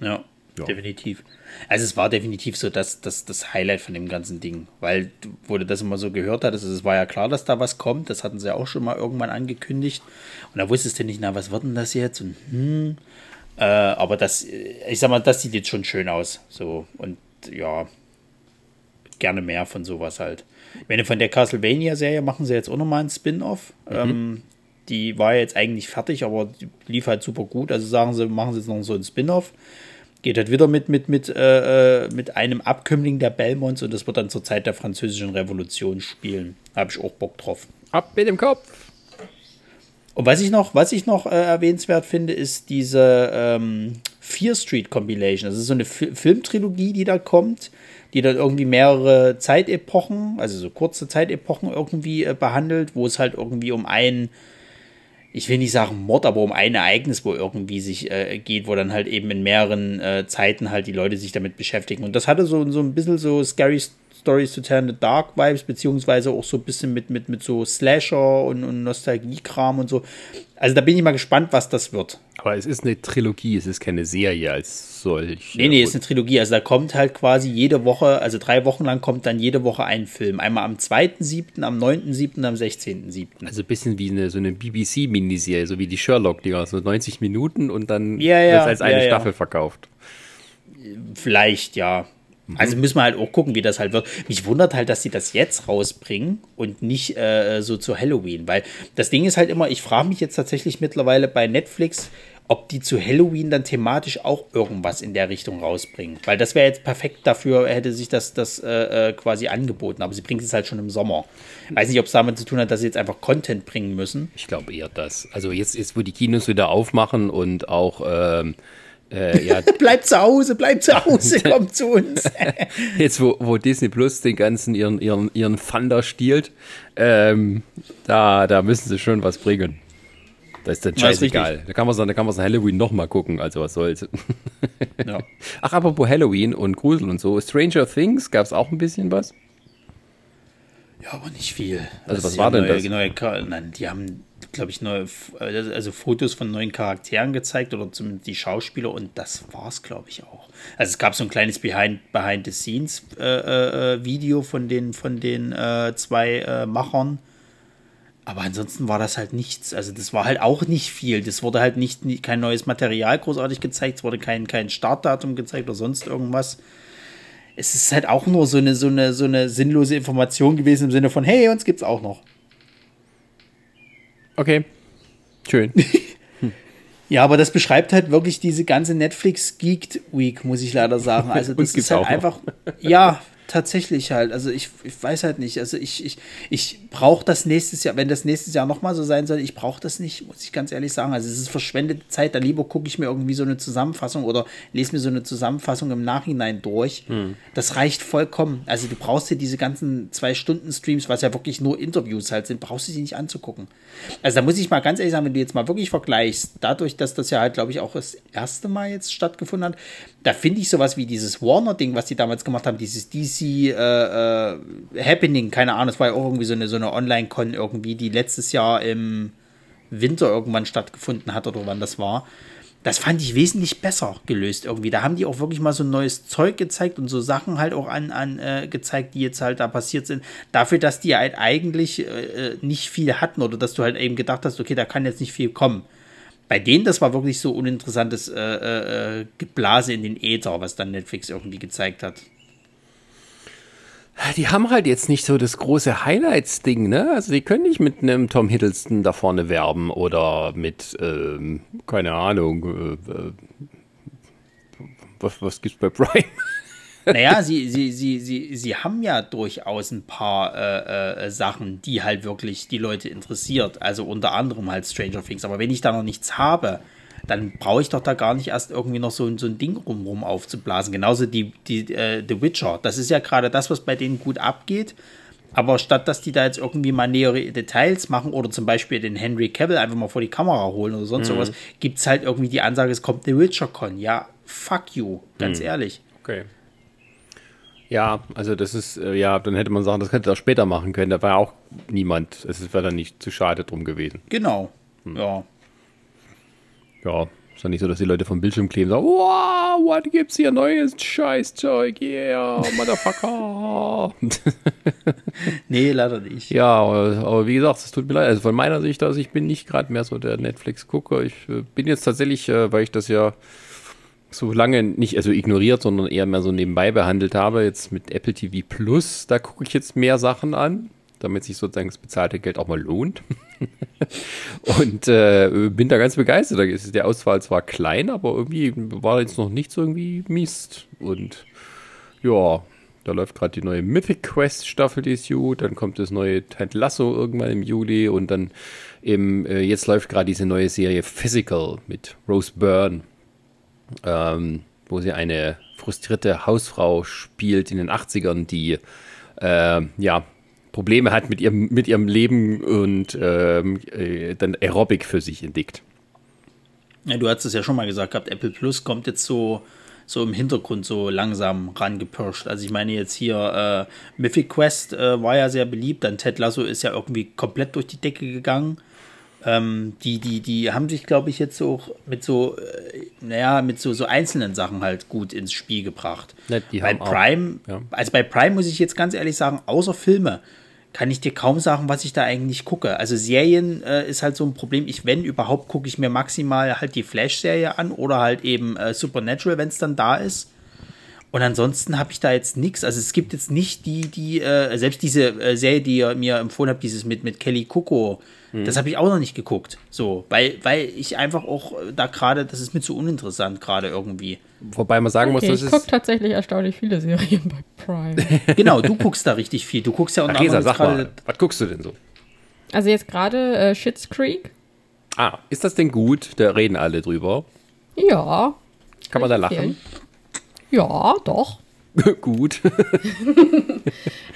Ja. Ja. Definitiv. Also es war definitiv so das, das, das Highlight von dem ganzen Ding, weil wo du das immer so gehört hattest, also es war ja klar, dass da was kommt, das hatten sie ja auch schon mal irgendwann angekündigt. Und da wusstest du nicht, na, was wird denn das jetzt? Und hm, äh, aber das, ich sag mal, das sieht jetzt schon schön aus, so und ja, gerne mehr von sowas halt. Wenn du von der Castlevania-Serie machen sie jetzt auch nochmal einen Spin-off, ähm, die war jetzt eigentlich fertig, aber die lief halt super gut, also sagen sie, machen sie jetzt noch so einen Spin-off geht halt wieder mit, mit, mit, äh, mit einem Abkömmling der Belmonts und das wird dann zur Zeit der Französischen Revolution spielen. Habe ich auch Bock drauf. Ab mit dem Kopf! Und was ich noch, was ich noch äh, erwähnenswert finde, ist diese ähm, Fear Street Compilation. Das ist so eine Fi Filmtrilogie, die da kommt, die dann irgendwie mehrere Zeitepochen, also so kurze Zeitepochen irgendwie äh, behandelt, wo es halt irgendwie um einen ich will nicht sagen Mord, aber um ein Ereignis, wo irgendwie sich äh, geht, wo dann halt eben in mehreren äh, Zeiten halt die Leute sich damit beschäftigen. Und das hatte so, so ein bisschen so Scary Stories to Tell in the Dark Vibes, beziehungsweise auch so ein bisschen mit, mit, mit so Slasher und, und Nostalgie-Kram und so. Also da bin ich mal gespannt, was das wird. Aber es ist eine Trilogie, es ist keine Serie als solch. Nee, nee, es ist eine Trilogie. Also da kommt halt quasi jede Woche, also drei Wochen lang kommt dann jede Woche ein Film. Einmal am 2.7., am 9.7., am 16.7. Also ein bisschen wie eine, so eine BBC-Miniserie, so wie die Sherlock-Dinger, so 90 Minuten und dann Ja, ja, wird es als eine ja. Staffel verkauft. Vielleicht, ja. Also müssen wir halt auch gucken, wie das halt wird. Mich wundert halt, dass sie das jetzt rausbringen und nicht äh, so zu Halloween. Weil das Ding ist halt immer, ich frage mich jetzt tatsächlich mittlerweile bei Netflix, ob die zu Halloween dann thematisch auch irgendwas in der Richtung rausbringen. Weil das wäre jetzt perfekt dafür, hätte sich das, das äh, äh, quasi angeboten. Aber sie bringt es halt schon im Sommer. Weiß nicht, ob es damit zu tun hat, dass sie jetzt einfach Content bringen müssen. Ich glaube eher das. Also jetzt, jetzt, wo die Kinos wieder aufmachen und auch ähm, äh, ja, Bleibt zu Hause, bleibt zu Hause, kommt zu uns. jetzt wo, wo Disney Plus den ganzen ihren, ihren, ihren Thunder stiehlt, ähm, da, da müssen sie schon was bringen. Das ist dann scheißegal. Da kann man so, da kann man so Halloween nochmal gucken, also was soll's. ja. Ach, apropos Halloween und Grusel und so. Stranger Things gab es auch ein bisschen was. Ja, aber nicht viel. Also was die war denn neue, das? Neue, nein, die haben, glaube ich, neue, also Fotos von neuen Charakteren gezeigt oder zumindest die Schauspieler und das war's, glaube ich, auch. Also es gab so ein kleines Behind, Behind the Scenes äh, äh, Video von den, von den äh, zwei äh, Machern. Aber ansonsten war das halt nichts. Also das war halt auch nicht viel. Das wurde halt nicht, nie- kein neues Material großartig gezeigt. Es wurde kein, kein Startdatum gezeigt oder sonst irgendwas es ist halt auch nur so eine, so eine, so eine sinnlose Information gewesen im Sinne von, hey, uns gibt's auch noch. Okay. Schön. Ja, aber das beschreibt halt wirklich diese ganze Netflix Geeked Week, muss ich leider sagen. Also das ist halt einfach, ja, tatsächlich halt. Also ich, ich weiß halt nicht. Also ich, ich, ich brauche das nächstes Jahr, wenn das nächstes Jahr nochmal so sein soll, ich brauche das nicht, muss ich ganz ehrlich sagen. Also es ist verschwendete Zeit. Da lieber gucke ich mir irgendwie so eine Zusammenfassung oder lese mir so eine Zusammenfassung im Nachhinein durch. Hm. Das reicht vollkommen. Also du brauchst dir diese ganzen zwei Stunden Streams, was ja wirklich nur Interviews halt sind, brauchst du sie nicht anzugucken. Also da muss ich mal ganz ehrlich sagen, wenn du jetzt mal wirklich vergleichst, dadurch, dass das ja halt, glaube ich, auch das erste Mal jetzt stattgefunden hat, da finde ich sowas wie dieses Warner-Ding, was die damals gemacht haben, dieses DC äh, äh, Happening, keine Ahnung, es war ja auch irgendwie so eine, so eine Online-Con irgendwie, die letztes Jahr im Winter irgendwann stattgefunden hat oder wann das war. Das fand ich wesentlich besser gelöst irgendwie. Da haben die auch wirklich mal so neues Zeug gezeigt und so Sachen halt auch an, an äh, gezeigt, die jetzt halt da passiert sind. Dafür, dass die halt eigentlich äh, äh, nicht viel hatten oder dass du halt eben gedacht hast, okay, da kann jetzt nicht viel kommen. Bei denen, das war wirklich so uninteressantes äh, äh, äh, Geblase in den Äther, was dann Netflix irgendwie gezeigt hat. Die haben halt jetzt nicht so das große Highlights-Ding, ne? Also die können nicht mit einem Tom Hiddleston da vorne werben oder mit, ähm, keine Ahnung, äh, äh, was, was gibt's bei Prime? Naja, sie, sie, sie, sie, sie haben ja durchaus ein paar äh, äh, Sachen, die halt wirklich die Leute interessiert. Also unter anderem halt Stranger Things. Aber wenn ich da noch nichts habe, dann brauche ich doch da gar nicht erst irgendwie noch so, ein- so ein Ding rumrum aufzublasen. Genauso die, die äh, The Witcher. Das ist ja gerade das, was bei denen gut abgeht. Aber statt dass die da jetzt irgendwie mal nähere Details machen oder zum Beispiel den Henry Cavill einfach mal vor die Kamera holen oder sonst sowas, gibt es halt irgendwie die Ansage, es kommt The Witcher Con. Ja, fuck you, ganz ehrlich. Okay. Ja, also das ist, äh, ja, dann hätte man sagen, das hätte er später machen können. Da war ja auch niemand. Es wäre dann nicht zu schade drum gewesen. Genau. Ja. Ja, Ist doch nicht so, dass die Leute vom Bildschirm kleben und sagen, wow, what gibt's hier neues Scheißzeug, yeah, Motherfucker. Nee, leider nicht. ja, aber, aber wie gesagt, es tut mir leid. Also von meiner Sicht aus, ich bin nicht gerade mehr so der Netflix-Gucker. Ich äh, bin jetzt tatsächlich, äh, weil ich das ja so lange nicht also ignoriert, sondern eher mehr so nebenbei behandelt habe, jetzt mit Apple TV Plus, da gucke ich jetzt mehr Sachen an, damit sich sozusagen das bezahlte Geld auch mal lohnt. Und äh, bin da ganz begeistert. Ist die Auswahl zwar klein, aber irgendwie war jetzt noch nichts irgendwie Mist. Und ja, da läuft gerade die neue Mythic Quest Staffel, die ist gut. Dann kommt das neue Ted Lasso irgendwann im Juli. Und dann eben, äh, jetzt läuft gerade diese neue Serie Physical mit Rose Byrne, ähm, wo sie eine frustrierte Hausfrau spielt in den 80ern, die äh, ja, Probleme hat mit ihrem, mit ihrem Leben und ähm, äh, dann Aerobic für sich entdeckt. Ja, du hast es ja schon mal gesagt gehabt, Apple Plus kommt jetzt so, so im Hintergrund so langsam rangepirscht. Also ich meine jetzt hier, äh, Mythic Quest äh, war ja sehr beliebt, dann Ted Lasso ist ja irgendwie komplett durch die Decke gegangen. Ähm, die, die, die haben sich, glaube ich, jetzt auch mit so, äh, naja, mit so, so einzelnen Sachen halt gut ins Spiel gebracht. Ja, bei haben auch- Prime, ja. also bei Prime muss ich jetzt ganz ehrlich sagen, außer Filme, kann ich dir kaum sagen, was ich da eigentlich gucke. Also Serien äh, ist halt so ein Problem. Ich, wenn überhaupt, gucke ich mir maximal halt die Flash-Serie an oder halt eben äh, Supernatural, wenn es dann da ist. Und ansonsten habe ich da jetzt nichts. Also es gibt jetzt nicht die, die, äh, selbst diese äh, Serie, die ihr mir empfohlen habt, dieses mit, mit Kelly Coco, Mhm. das habe ich auch noch nicht geguckt. So, weil, weil ich einfach auch da gerade, das ist mir zu uninteressant gerade irgendwie. Wobei man sagen Okay, muss, ich das gucke ist. tatsächlich erstaunlich viele Serien bei Prime. Genau, du guckst da richtig viel. Du guckst ja unter anderem sag mal, was guckst du denn so? Also jetzt gerade äh, Schitt's Creek. Ah, ist das denn gut? Da reden alle drüber. Ja. Kann man da ich lachen? empfehlen. Ja, doch. gut.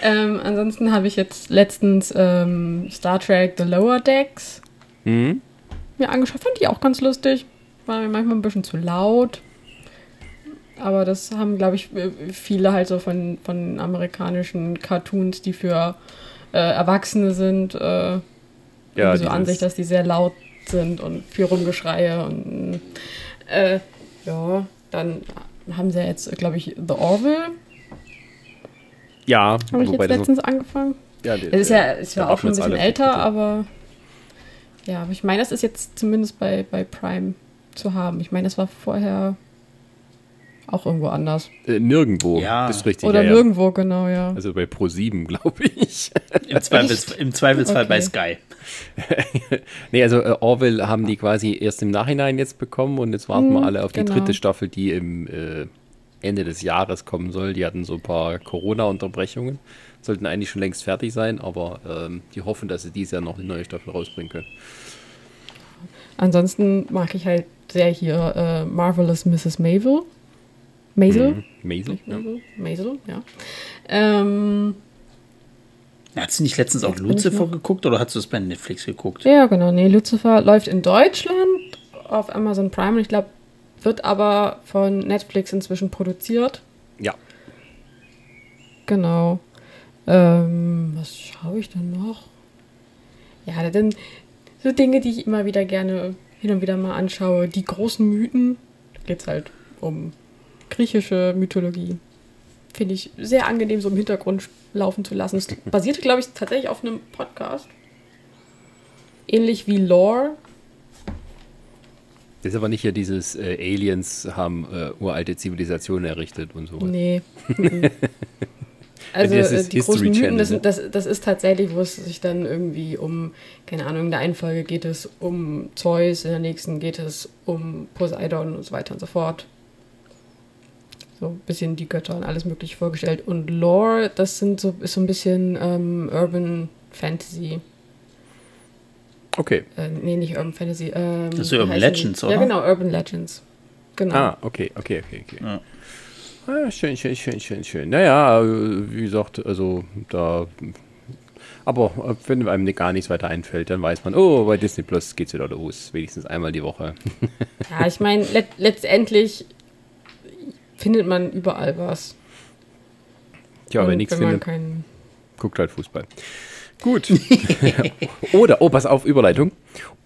Ähm, ansonsten habe ich jetzt letztens ähm, Star Trek The Lower Decks Mhm. mir angeschaut. Fand ich auch ganz lustig. War mir manchmal ein bisschen zu laut. Aber das haben, glaube ich, äh, viele halt so von, von amerikanischen Cartoons, die für äh, Erwachsene sind, äh, Ja, so dieses- an sich, dass die sehr laut sind und viel Rumgeschreie und äh, ja, dann haben sie ja jetzt, glaube ich, The Orville, Ja, habe ich jetzt das noch- letztens angefangen. ja, Es ist ja, ist ja auch schon ein bisschen älter, aber ja, aber ich meine, das ist jetzt zumindest bei, bei Prime zu haben. Ich meine, das war vorher auch irgendwo anders. Äh, nirgendwo. Ja. Ist richtig. Oder ja, ja. nirgendwo, genau, ja. Also bei Pro7, glaube ich. Im, Zweifels, im Zweifelsfall Okay. bei Sky. nee, also äh, Orville haben die quasi erst im Nachhinein jetzt bekommen und jetzt warten wir Hm, alle auf die genau. dritte Staffel, die im äh, Ende des Jahres kommen soll. Die hatten so ein paar Corona-Unterbrechungen. Sollten eigentlich schon längst fertig sein, aber ähm, die hoffen, dass sie dieses Jahr noch eine neue Staffel rausbringen können. Ansonsten mag ich halt sehr hier äh, Marvelous Mrs. Maisel. Maisel? Mhm. Maisel? Ja. Maisel? Ja. Ähm, Hast du nicht letztens auch Lucifer geguckt oder hast du es bei Netflix geguckt? ja, genau. Nee, Lucifer läuft in Deutschland auf Amazon Prime und ich glaube, wird aber von Netflix inzwischen produziert. ja. Genau. Ähm, was schaue ich denn noch? Ja, dann so Dinge, die ich immer wieder gerne hin und wieder mal anschaue. Die großen Mythen. Da geht es halt um griechische Mythologie. Finde ich sehr angenehm, so im Hintergrund laufen zu lassen. Es basierte, glaube ich, tatsächlich auf einem Podcast. Ähnlich wie Lore. Das ist aber nicht hier dieses äh, Aliens haben äh, uralte Zivilisationen errichtet und so. Nee. Mhm. Also äh, die History großen Mythen, das, ne? das, das ist tatsächlich, wo es sich dann irgendwie um, keine Ahnung, in der einen Folge geht es um Zeus, in der nächsten geht es um Poseidon und so weiter und so fort. So ein bisschen die Götter und alles mögliche vorgestellt. Und Lore, das sind so, ist so ein bisschen ähm, Urban Fantasy. Okay. Äh, nee, nicht Urban Fantasy. Ähm, Das ist Urban heißen Legends, oder? Ja, genau, Urban Legends. Genau. Ah, okay, okay, okay, okay. Ja. Ah, schön, schön, schön, schön, schön. Naja, wie gesagt, also da. Aber wenn einem gar nichts weiter einfällt, dann weiß man, oh, bei Disney Plus geht's wieder los. Wenigstens einmal die Woche. Ja, ich meine, let letztendlich findet man überall was. Und wenn nichts findet, keinen guckt halt Fußball. Gut. Oder, oh, pass auf, Überleitung.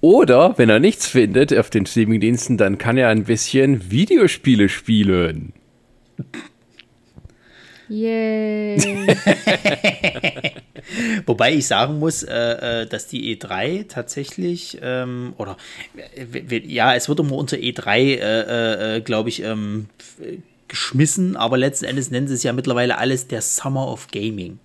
Oder, wenn er nichts findet auf den Streamingdiensten, dann kann er ein bisschen Videospiele spielen. Yay. Wobei ich sagen muss, äh, äh, dass die E3 tatsächlich, ähm, oder äh, ja, es wird immer unter E3, äh, äh, glaube ich, ähm, geschmissen, aber letzten Endes nennen sie es ja mittlerweile alles der Summer of Gaming.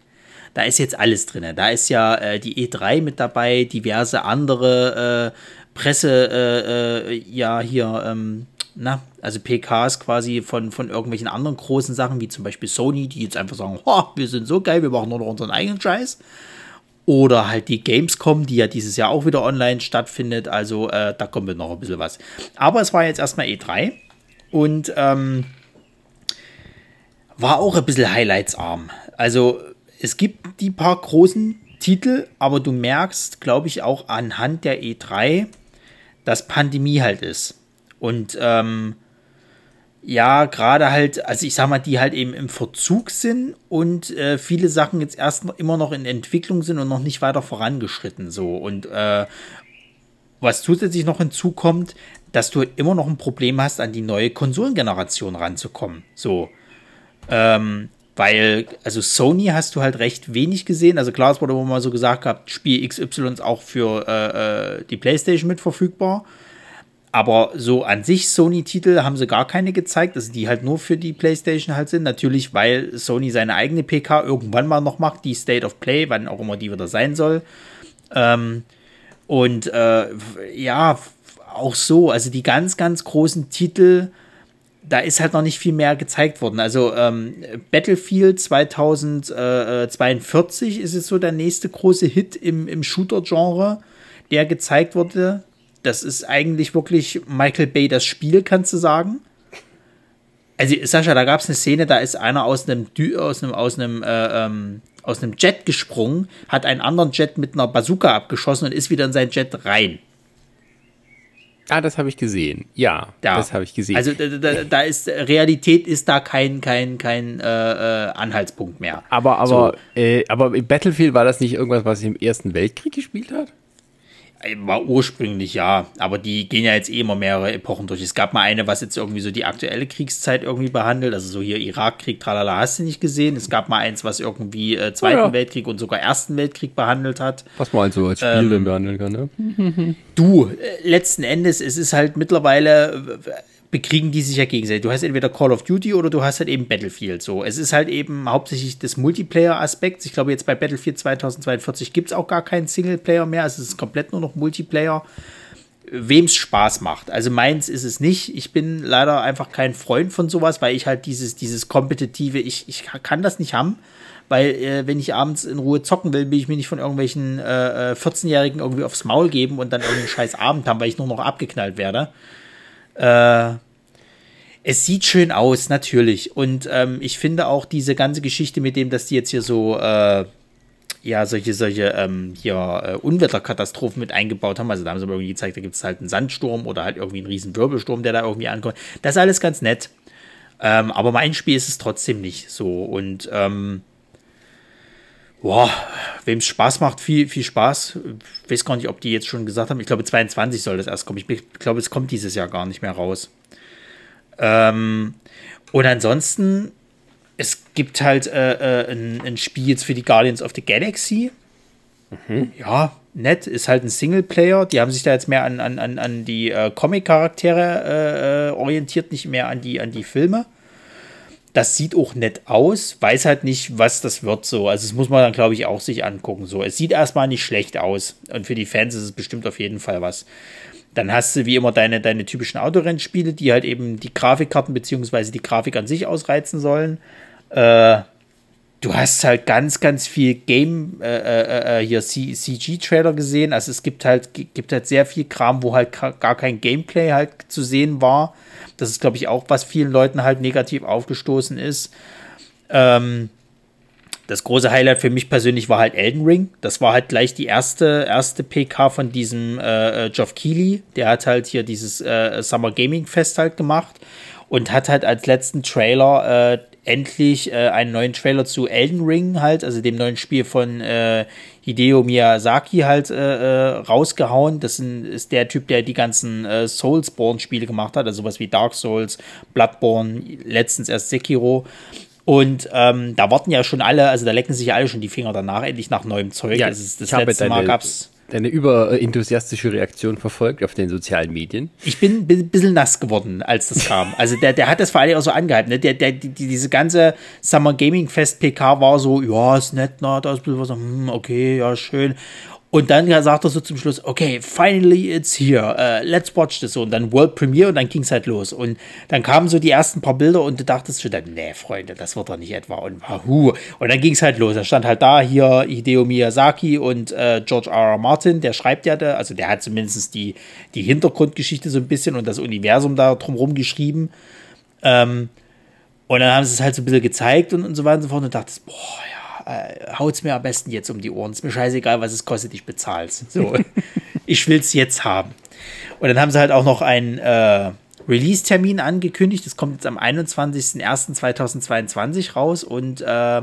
Da ist jetzt alles drin. Da ist ja äh, die E3 mit dabei, diverse andere Presse, ja, hier, ähm, na, also PKs quasi von, von irgendwelchen anderen großen Sachen, wie zum Beispiel Sony, die jetzt einfach sagen, wir sind so geil, wir machen nur noch unseren eigenen Scheiß. Oder halt die Gamescom, die ja dieses Jahr auch wieder online stattfindet. Also äh, da kommt noch ein bisschen was. Aber es war jetzt erstmal E3 und ähm, war auch ein bisschen highlightsarm. Also es gibt die paar großen Titel, aber du merkst, glaube ich, auch anhand der E3, dass Pandemie halt ist. Und ähm, ja, gerade halt, also ich sag mal, die halt eben im Verzug sind und äh, viele Sachen jetzt erst noch, immer noch in Entwicklung sind und noch nicht weiter vorangeschritten. So. Und äh, was zusätzlich noch hinzukommt, dass du immer noch ein Problem hast, an die neue Konsolengeneration ranzukommen. So. Ähm, weil, also Sony hast du halt recht wenig gesehen. Also klar, es wurde immer mal so gesagt gehabt, Spiel XY ist auch für äh, äh, die PlayStation mit verfügbar. Aber so an sich Sony-Titel haben sie gar keine gezeigt, also die halt nur für die PlayStation halt sind. Natürlich, weil Sony seine eigene PK irgendwann mal noch macht, die State of Play, wann auch immer die wieder sein soll. Ähm, und äh, ja, auch so, also die ganz, ganz großen Titel, da ist halt noch nicht viel mehr gezeigt worden. Also ähm, Battlefield 2042 ist jetzt so der nächste große Hit im, im Shooter-Genre, der gezeigt wurde das ist eigentlich wirklich Michael Bay das Spiel, kannst du sagen. Also, Sascha, da gab es eine Szene, da ist einer aus einem, aus einem, aus einem, äh, ähm, aus einem Jet gesprungen, hat einen anderen Jet mit einer Bazooka abgeschossen und ist wieder in sein Jet rein. Ah, das habe ich gesehen. Ja, ja. das habe ich gesehen. Also da, da, ist Realität ist da kein kein kein äh, äh Anhaltspunkt mehr. Aber aber so. äh, aber Battlefield war das nicht irgendwas, was im Ersten Weltkrieg gespielt hat? War ursprünglich ja, aber die gehen ja jetzt eh immer mehrere Epochen durch. Es gab mal eine, was jetzt irgendwie so die aktuelle Kriegszeit irgendwie behandelt, also so hier Irakkrieg, tralala, hast du nicht gesehen. Es gab mal eins, was irgendwie äh, Zweiten ja. Weltkrieg und sogar Ersten Weltkrieg behandelt hat. Was man also als Spiel ähm, denn behandeln kann, ne? Du, äh, letzten Endes, es ist halt mittlerweile bekriegen die sich ja gegenseitig. Du hast entweder Call of Duty oder du hast halt eben Battlefield. So, es ist halt eben hauptsächlich des Multiplayer-Aspekts. Ich glaube, jetzt bei Battlefield 2042 gibt es auch gar keinen Singleplayer mehr. Also es ist komplett nur noch Multiplayer. Wem es Spaß macht. Also meins ist es nicht. Ich bin leider einfach kein Freund von sowas, weil ich halt dieses, dieses kompetitive, ich, ich kann das nicht haben. Weil, äh, wenn ich abends in Ruhe zocken will, will ich mir nicht von irgendwelchen äh, 14-Jährigen äh, irgendwie aufs Maul geben und dann irgendeinen scheiß Abend haben, weil ich nur noch abgeknallt werde. Äh, es sieht schön aus, natürlich. Und ähm, ich finde auch diese ganze Geschichte mit dem, dass die jetzt hier so, äh, ja, solche, solche, ähm, hier, äh, Unwetterkatastrophen mit eingebaut haben. Also da haben sie aber irgendwie gezeigt, da gibt es halt einen Sandsturm oder halt irgendwie einen riesen Wirbelsturm, der da irgendwie ankommt. Das ist alles ganz nett. Ähm, aber mein Spiel ist es trotzdem nicht so. Und, ähm, boah, wem es Spaß macht, viel, viel Spaß. Ich weiß gar nicht, ob die jetzt schon gesagt haben. Ich glaube, 22 soll das erst kommen. Ich glaube, es kommt dieses Jahr gar nicht mehr raus. Ähm, und ansonsten, es gibt halt äh, äh, ein, ein, Spiel jetzt für die Guardians of the Galaxy. Mhm. Ja, nett, ist halt ein Singleplayer. Die haben sich da jetzt mehr an, an, an, an die äh, Comic-Charaktere äh, äh, orientiert, nicht mehr an die, an die Filme. Das sieht auch nett aus, weiß halt nicht, was das wird so. Also, das muss man dann, glaube ich, auch sich angucken. So, es sieht erstmal nicht schlecht aus. Und für die Fans ist es bestimmt auf jeden Fall was. Dann hast du wie immer deine, deine typischen Autorennspiele, die halt eben die Grafikkarten bzw. die Grafik an sich ausreizen sollen. Äh, du hast halt ganz, ganz viel Game, äh, äh, äh hier CG-Trailer gesehen. Also es gibt halt, gibt halt sehr viel Kram, wo halt gar kein Gameplay halt zu sehen war. Das ist, glaube ich, auch, was vielen Leuten halt negativ aufgestoßen ist. Ähm, das große Highlight für mich persönlich war halt Elden Ring. Das war halt gleich die erste, erste PK von diesem äh, Geoff Keighley. Der hat halt hier dieses äh, Summer Gaming Fest halt gemacht und hat halt als letzten Trailer äh, endlich äh, einen neuen Trailer zu Elden Ring halt, also dem neuen Spiel von äh, Hideo Miyazaki halt äh, äh, rausgehauen. Das ist der Typ, der die ganzen äh, Soulsborne-Spiele gemacht hat, also sowas wie Dark Souls, Bloodborne, letztens erst Sekiro. Und ähm, da warten ja schon alle, also da lecken sich alle schon die Finger danach, endlich nach neuem Zeug. Ja, das, ist, das letzte Mal gab's. Deine überenthusiastische Reaktion verfolgt auf den sozialen Medien. Ich bin ein bisschen nass geworden, als das kam. Also der, der hat das vor allem auch so angehalten. Ne? Der, der, die, die- diese ganze Summer Gaming Fest PK war so, ja, ist nett, na, da ist ein bisschen was, hm, okay, ja, schön. Und dann sagt er so zum Schluss, okay, finally it's here, uh, let's watch this. Und dann World Premiere und dann ging es halt los. Und dann kamen so die ersten paar Bilder und du dachtest schon, dann, nee, Freunde, das wird doch nicht etwa. Und wahu. Und dann ging es halt los. Da stand halt da hier Hideo Miyazaki und äh, George R. R. Martin, der schreibt ja da, also der hat zumindest die, die Hintergrundgeschichte so ein bisschen und das Universum da drumherum geschrieben. Ähm, und dann haben sie es halt so ein bisschen gezeigt und, und so weiter und so fort und dachtest, boah, ja, äh, haut's mir am besten jetzt um die Ohren. Ist mir scheißegal, was es kostet, ich bezahl's. So, ich will's jetzt haben. Und dann haben sie halt auch noch einen äh, Release-Termin angekündigt. Das kommt jetzt am 21.01.2022 raus und äh,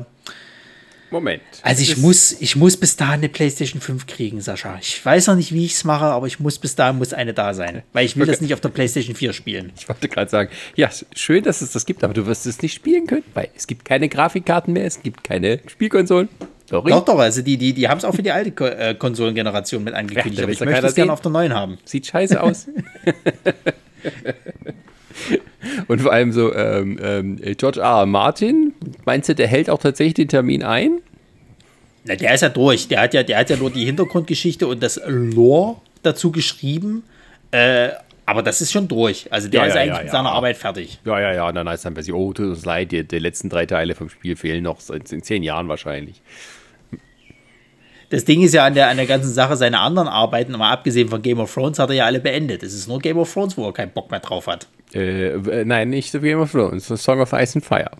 Moment. also ich muss, ich muss bis dahin eine PlayStation 5 kriegen, Sascha. Ich weiß noch nicht, wie ich es mache, aber ich muss bis dahin muss eine da sein. Weil ich will Okay. das nicht auf der PlayStation 4 spielen. Ich wollte gerade sagen, ja, schön, dass es das gibt, aber du wirst es nicht spielen können, weil es gibt keine Grafikkarten mehr, es gibt keine Spielkonsolen. Sorry. Doch, doch, also die, die, die haben es auch für die alte Ko äh, Konsolengeneration mit Ja, angekündigt, da aber ich ja möchte es gerne auf der neuen haben. Sieht scheiße aus. Und vor allem so, ähm, ähm, George R. Martin, meinst du, der hält auch tatsächlich den Termin ein? Na, der ist ja durch. Der hat ja, der hat ja nur die Hintergrundgeschichte und das Lore dazu geschrieben. Äh, aber das ist schon durch. Also der Ja, ist ja, eigentlich ja, mit seiner Arbeit fertig. Ja, ja, ja, und dann heißt dann bei sich, oh, tut uns leid, die, die letzten drei Teile vom Spiel fehlen noch in zehn Jahren wahrscheinlich. Das Ding ist ja an der, an der ganzen Sache, seine anderen Arbeiten, mal abgesehen von Game of Thrones, hat er ja alle beendet. Es ist nur Game of Thrones, wo er keinen Bock mehr drauf hat. Äh, nein, nicht so Game of Thrones, so Song of Ice and Fire.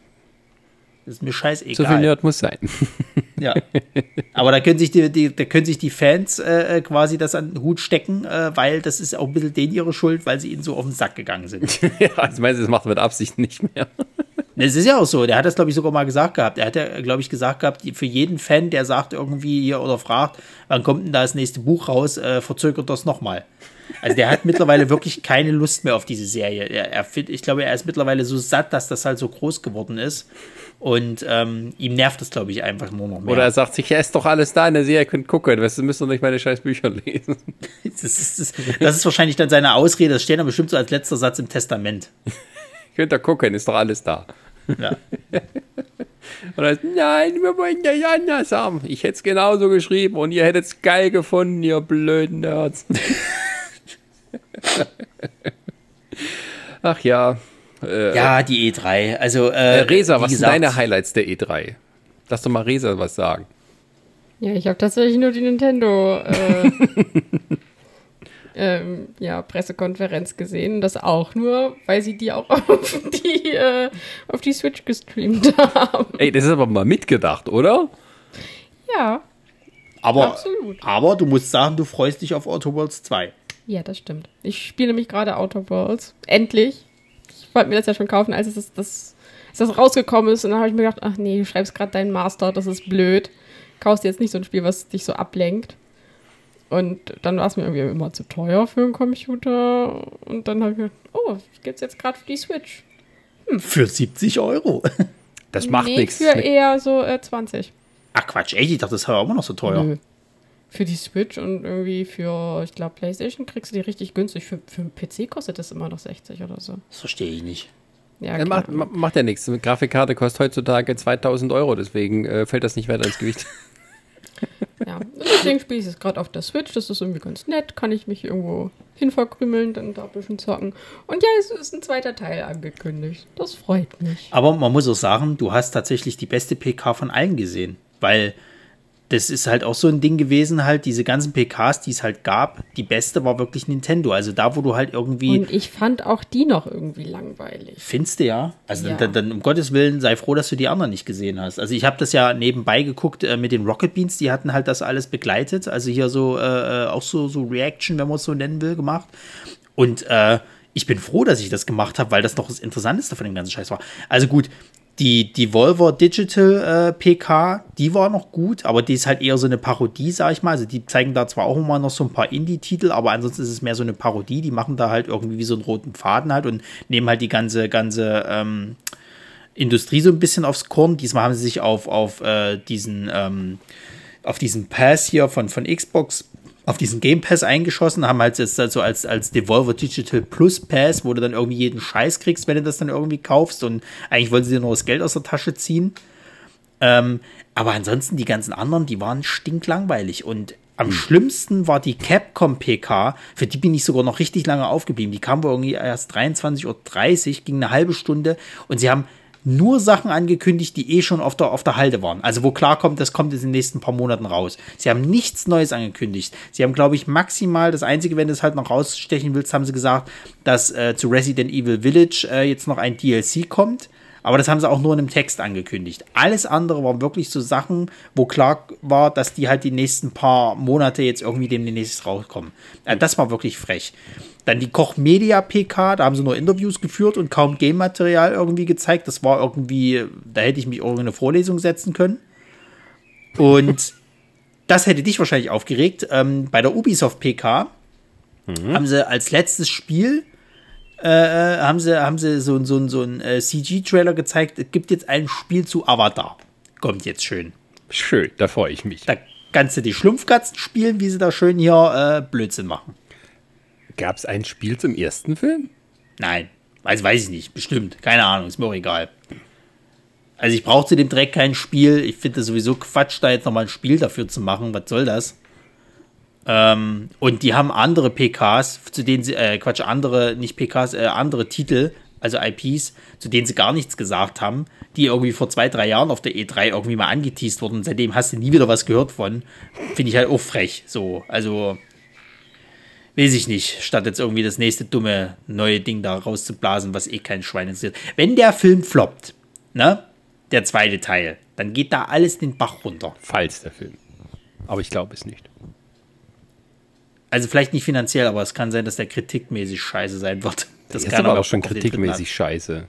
Das ist mir scheißegal. So viel Nerd muss sein. Ja. Aber da können sich die, die, da können sich die Fans äh, quasi das an den Hut stecken, äh, weil das ist auch ein bisschen denen ihre Schuld, weil sie ihnen so auf den Sack gegangen sind. ja, meinst du, das macht er mit Absicht nicht mehr. Es ist ja auch so, der hat das, glaube ich, sogar mal gesagt gehabt. Er hat ja, glaube ich, gesagt gehabt, für jeden Fan, der sagt irgendwie hier oder fragt, wann kommt denn da das nächste Buch raus, äh, verzögert das nochmal. Also der hat mittlerweile wirklich keine Lust mehr auf diese Serie. Er, er, ich glaube, er ist mittlerweile so satt, dass das halt so groß geworden ist. Und ähm, ihm nervt das, glaube ich, einfach nur noch mehr. Oder er sagt sich, ja, ist doch alles da in der Serie, ihr könnt gucken, weißt du, müsst doch nicht meine scheiß Bücher lesen. Das ist, das, das ist wahrscheinlich dann seine Ausrede. Das steht dann bestimmt so als letzter Satz im Testament. könnt ihr gucken, ist doch alles da. Ja. Und er sagt, nein, wir wollen das anders haben. Ich hätte es genauso geschrieben und ihr hättet es geil gefunden, ihr blöden Nerds. Ach ja. Äh, ja, die E3. Also, äh, äh, Resa, was sind deine Highlights der E3? Lass doch mal Resa was sagen. Ja, ich habe tatsächlich nur die Nintendo äh, ähm, ja, Pressekonferenz gesehen. Das auch nur, weil sie die auch auf die, äh, auf die Switch gestreamt haben. Ey, das ist aber mal mitgedacht, oder? Ja, Aber, Absolut. aber du musst sagen, du freust dich auf Outer Worlds 2. ja, das stimmt. Ich spiele nämlich gerade Outer Worlds. Endlich. Ich wollte mir das ja schon kaufen, als es das, das, als das rausgekommen ist. Und dann habe ich mir gedacht, ach nee, du schreibst gerade deinen Master, das ist blöd. Kaufst jetzt nicht so ein Spiel, was dich so ablenkt. Und dann war es mir irgendwie immer zu teuer für einen Computer. Und dann habe ich mir gedacht, oh, gibt's jetzt gerade für die Switch. Für 70 Euro. Das macht nee, nichts. für eher so äh, 20. Ach Quatsch, echt? Ich dachte, das war immer noch so teuer. Nö. Für die Switch und irgendwie für, ich glaube, Playstation kriegst du die richtig günstig. Für, für einen PC kostet das immer noch 60 oder so. Das verstehe ich nicht. Ja, Ja, macht, macht ja nichts. Eine Grafikkarte kostet heutzutage 2000 Euro, deswegen äh, fällt das nicht weiter ins Gewicht. Ja, und deswegen spiele ich es gerade auf der Switch. Das ist irgendwie ganz nett. Kann ich mich irgendwo hinverkrümeln, dann da ein bisschen zocken. Und ja, es ist ein zweiter Teil angekündigt. Das freut mich. Aber man muss auch sagen, du hast tatsächlich die beste PK von allen gesehen. Weil das ist halt auch so ein Ding gewesen, halt diese ganzen PKs, die es halt gab, die beste war wirklich Nintendo. Also da, wo du halt irgendwie, Und ich fand auch die noch irgendwie langweilig. findest du ja, also Ja. Dann, dann um Gottes Willen sei froh, dass du die anderen nicht gesehen hast. Also ich habe das ja nebenbei geguckt äh, mit den Rocket Beans, die hatten halt das alles begleitet. Also hier so, äh, äh, auch so, so Reaction, wenn man es so nennen will, gemacht. Und äh, ich bin froh, dass ich das gemacht habe, weil das noch das Interessanteste von dem ganzen Scheiß war. Also gut, Die Devolver Digital äh, PK, die war noch gut, aber die ist halt eher so eine Parodie, sag ich mal. Also die zeigen da zwar auch immer noch so ein paar Indie-Titel, aber ansonsten ist es mehr so eine Parodie. Die machen da halt irgendwie wie so einen roten Faden halt und nehmen halt die ganze, ganze ähm, Industrie so ein bisschen aufs Korn. Diesmal haben sie sich auf, auf äh, diesen ähm, auf diesen Pass hier von, von Xbox auf diesen Game Pass eingeschossen, haben halt jetzt also als, als Devolver Digital Plus Pass, wo du dann irgendwie jeden Scheiß kriegst, wenn du das dann irgendwie kaufst. Und eigentlich wollten sie dir nur das Geld aus der Tasche ziehen. Ähm, aber ansonsten die ganzen anderen, die waren stinklangweilig. Und am schlimmsten war die Capcom PK, für die bin ich sogar noch richtig lange aufgeblieben. Die kam wohl irgendwie erst 23.30 Uhr, ging eine halbe Stunde. Und sie haben nur Sachen angekündigt, die eh schon auf der, auf der Halde waren. Also wo klar kommt, das kommt jetzt in den nächsten paar Monaten raus. Sie haben nichts Neues angekündigt. Sie haben, glaube ich, maximal, das Einzige, wenn du es halt noch rausstechen willst, haben sie gesagt, dass äh, zu Resident Evil Village äh, jetzt noch ein DLC kommt. Aber das haben sie auch nur in einem Text angekündigt. Alles andere waren wirklich so Sachen, wo klar war, dass die halt die nächsten paar Monate jetzt irgendwie demnächst rauskommen. Äh, das war wirklich frech. Dann die Koch Media PK, da haben sie nur Interviews geführt und kaum Game-Material irgendwie gezeigt. Das war irgendwie, da hätte ich mich auch in eine Vorlesung setzen können. Und das hätte dich wahrscheinlich aufgeregt. Ähm, bei der Ubisoft PK mhm. haben sie als letztes Spiel äh, haben sie, haben sie so, so, so einen äh, CG-Trailer gezeigt. Es gibt jetzt ein Spiel zu Avatar. Kommt jetzt schön. Schön, da freue ich mich. Da kannst du die Schlumpfkatzen spielen, wie sie da schön hier äh, Blödsinn machen. Gab es ein Spiel zum ersten Film? Nein, weiß, weiß ich nicht. Bestimmt. Keine Ahnung, ist mir auch egal. Also ich brauche zu dem Dreck kein Spiel. Ich finde das sowieso Quatsch, da jetzt nochmal ein Spiel dafür zu machen. Was soll das? Ähm, und die haben andere PKs, zu denen sie, äh, Quatsch, andere, nicht PKs, äh, andere Titel, also IPs, zu denen sie gar nichts gesagt haben, die irgendwie vor zwei, drei Jahren auf der E3 irgendwie mal angeteased wurden. Seitdem hast du nie wieder was gehört von. Finde ich halt auch frech. So, also weiß ich nicht, statt jetzt irgendwie das nächste dumme neue Ding da rauszublasen, was eh kein Schwein interessiert. Wenn der Film floppt, ne, der zweite Teil, dann geht da alles den Bach runter. Falls der Film. Aber ich glaube es nicht. Also vielleicht nicht finanziell, aber es kann sein, dass der kritikmäßig scheiße sein wird. Das der kann ist aber auch schon kritikmäßig scheiße.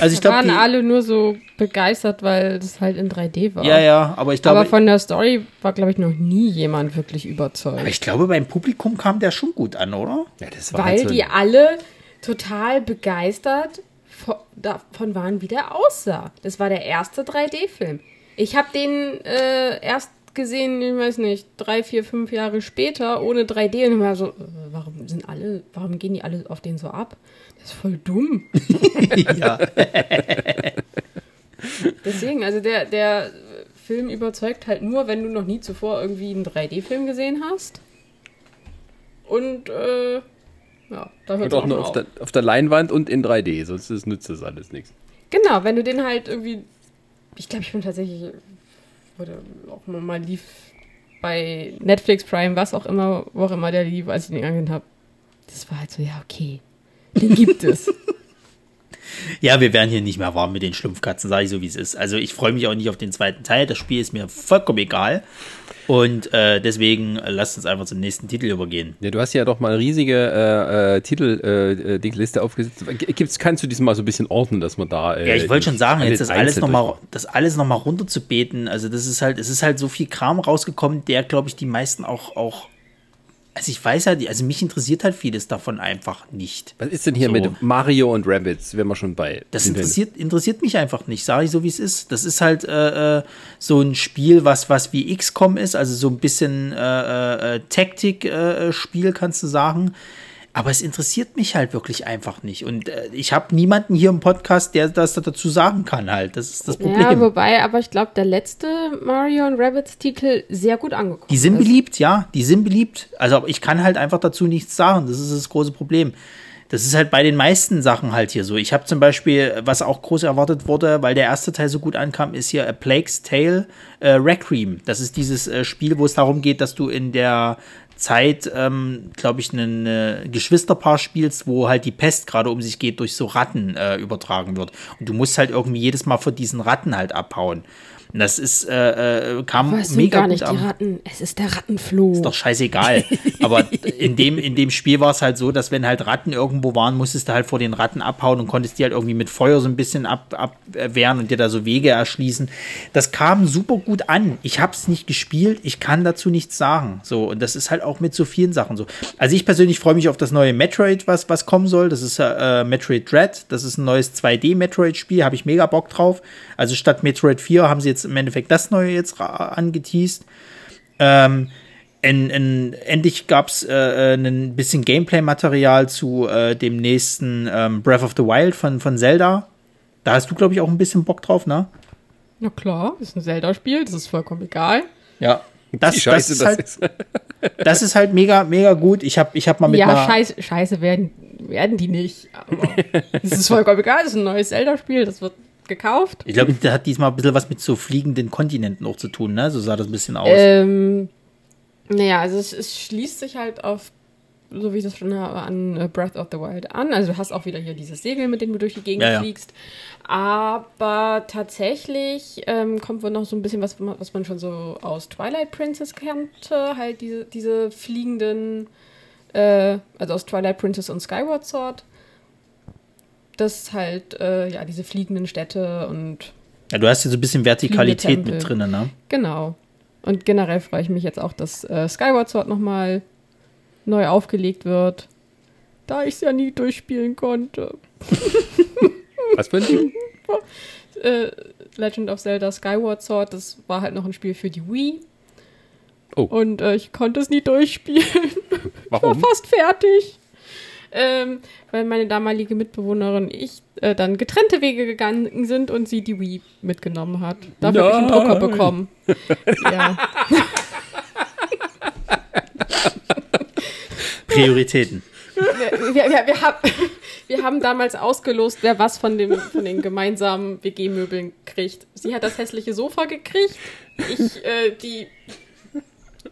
Also ich glaube, waren alle nur so begeistert, weil das halt in 3D war. Ja, ja, aber ich glaube. Aber von der Story war, glaube ich, noch nie jemand wirklich überzeugt. Aber ich glaube, beim Publikum kam der schon gut an, oder? Ja, das war weil halt so die alle total begeistert davon waren, wie der aussah. Das war der erste 3D-Film. Ich habe den äh, erst gesehen, ich weiß nicht, drei, vier, fünf Jahre später ohne 3D und war so, äh, warum sind alle, warum gehen die alle auf den so ab? Das ist voll dumm. ja. Deswegen, also der, der Film überzeugt halt nur, wenn du noch nie zuvor irgendwie einen 3D-Film gesehen hast. Und äh, ja, da hört es auch nur auf, auf, der, auf der Leinwand und in 3D, sonst ist, nützt das alles nichts. Genau, wenn du den halt irgendwie. Ich glaube, ich bin tatsächlich. Oder auch mal lief bei Netflix Prime, was auch immer, wo auch immer der lief, als ich den angesehen habe. Das war halt so, ja, okay. Den gibt es. Ja, wir werden hier nicht mehr warm mit den Schlumpfkatzen, sage ich so, wie es ist. Also ich freue mich auch nicht auf den zweiten Teil. Das Spiel ist mir vollkommen egal. Und äh, deswegen äh, lasst uns einfach zum nächsten Titel übergehen. Ja, du hast ja doch mal eine riesige äh, äh Titel-Liste äh, aufgesetzt. Gibt's, kannst du diesmal so ein bisschen ordnen, dass man da. Äh, ja, ich wollte schon sagen, jetzt das alles nochmal, das alles nochmal runterzubeten. Also das ist halt, es ist halt so viel Kram rausgekommen, der, glaube ich, die meisten auch, auch also ich weiß halt, also mich interessiert halt vieles davon einfach nicht. Was ist denn hier so. mit Mario und Rabbits, wenn wir schon bei. Das interessiert, interessiert mich einfach nicht, sage ich so, wie es ist. Das ist halt äh, äh, so ein Spiel, was, was wie XCOM ist, also so ein bisschen äh, äh, Taktik-Spiel, äh, kannst du sagen. Aber es interessiert mich halt wirklich einfach nicht. Und äh, ich habe niemanden hier im Podcast, der das dazu sagen kann halt. Das ist das Problem. Ja, wobei, aber ich glaube, der letzte Mario und Rabbits Titel sehr gut angekommen Die sind ist. beliebt, ja. Die sind beliebt. Also ich kann halt einfach dazu nichts sagen. Das ist das große Problem. Das ist halt bei den meisten Sachen halt hier so. Ich habe zum Beispiel, was auch groß erwartet wurde, weil der erste Teil so gut ankam, ist hier A Plague's Tale äh, Requiem. Das ist dieses äh, Spiel, wo es darum geht, dass du in der Zeit, ähm, glaube ich, ein Geschwisterpaar spielst, wo halt die Pest gerade um sich geht, durch so Ratten äh, übertragen wird. Und du musst halt irgendwie jedes Mal vor diesen Ratten halt abhauen. Das ist, äh, äh, kam Was mega gar nicht gut die. Ratten? Es ist der Rattenfloh. Ist doch scheißegal. Aber in dem, in dem Spiel war es halt so, dass wenn halt Ratten irgendwo waren, musstest du halt vor den Ratten abhauen und konntest die halt irgendwie mit Feuer so ein bisschen ab, abwehren und dir da so Wege erschließen. Das kam super gut an. Ich habe es nicht gespielt, ich kann dazu nichts sagen. So, und das ist halt auch mit so vielen Sachen so. Also ich persönlich freue mich auf das neue Metroid, was, was kommen soll. Das ist äh, Metroid Dread. Das ist ein neues 2D-Metroid-Spiel, habe ich mega Bock drauf. Also statt Metroid 4 haben sie jetzt im Endeffekt das neue jetzt angeteased. Ähm, in, in, endlich gab es äh, ein bisschen Gameplay-Material zu äh, dem nächsten ähm, Breath of the Wild von, von Zelda. Da hast du, glaube ich, auch ein bisschen Bock drauf, ne? Na klar, ist ein Zelda-Spiel, das ist vollkommen egal. Ja. Das, Wie scheiße das, ist halt, das ist halt mega, mega gut. Ich habe ich hab mal mit ja, einer, scheiße, scheiße werden, werden die nicht. Aber es ist vollkommen egal, es ist ein neues Zelda-Spiel, das wird gekauft. Ich glaube, das hat diesmal ein bisschen was mit so fliegenden Kontinenten auch zu tun, ne? So sah das ein bisschen aus. Ähm, naja, also es, es schließt sich halt auf, so wie ich das schon habe, an äh, Breath of the Wild an. Also du hast auch wieder hier dieses Segel, mit dem du durch die Gegend Ja, ja. fliegst. Aber tatsächlich ähm, kommt wohl noch so ein bisschen was, was man schon so aus Twilight Princess kannte. Halt diese, diese fliegenden, äh, also aus Twilight Princess und Skyward Sword. Das halt, äh, ja, diese fliegenden Städte und ja, du hast hier so ein bisschen Vertikalität mit drin, ne? Genau. Und generell freue ich mich jetzt auch, dass äh, Skyward Sword nochmal neu aufgelegt wird. Da ich es ja nie durchspielen konnte. Was für ein Ding? Äh, Legend of Zelda Skyward Sword, das war halt noch ein Spiel für die Wii. Oh. Und äh, ich konnte es nie durchspielen. war Warum? fast fertig. Ähm, weil meine damalige Mitbewohnerin und ich äh, dann getrennte Wege gegangen sind und sie die Wii mitgenommen hat. Dafür habe ich einen Drucker bekommen. ja. Prioritäten. wir, wir, wir, wir, hab, wir haben damals ausgelost, wer was von, dem, von den gemeinsamen WG-Möbeln kriegt. Sie hat das hässliche Sofa gekriegt, ich äh, die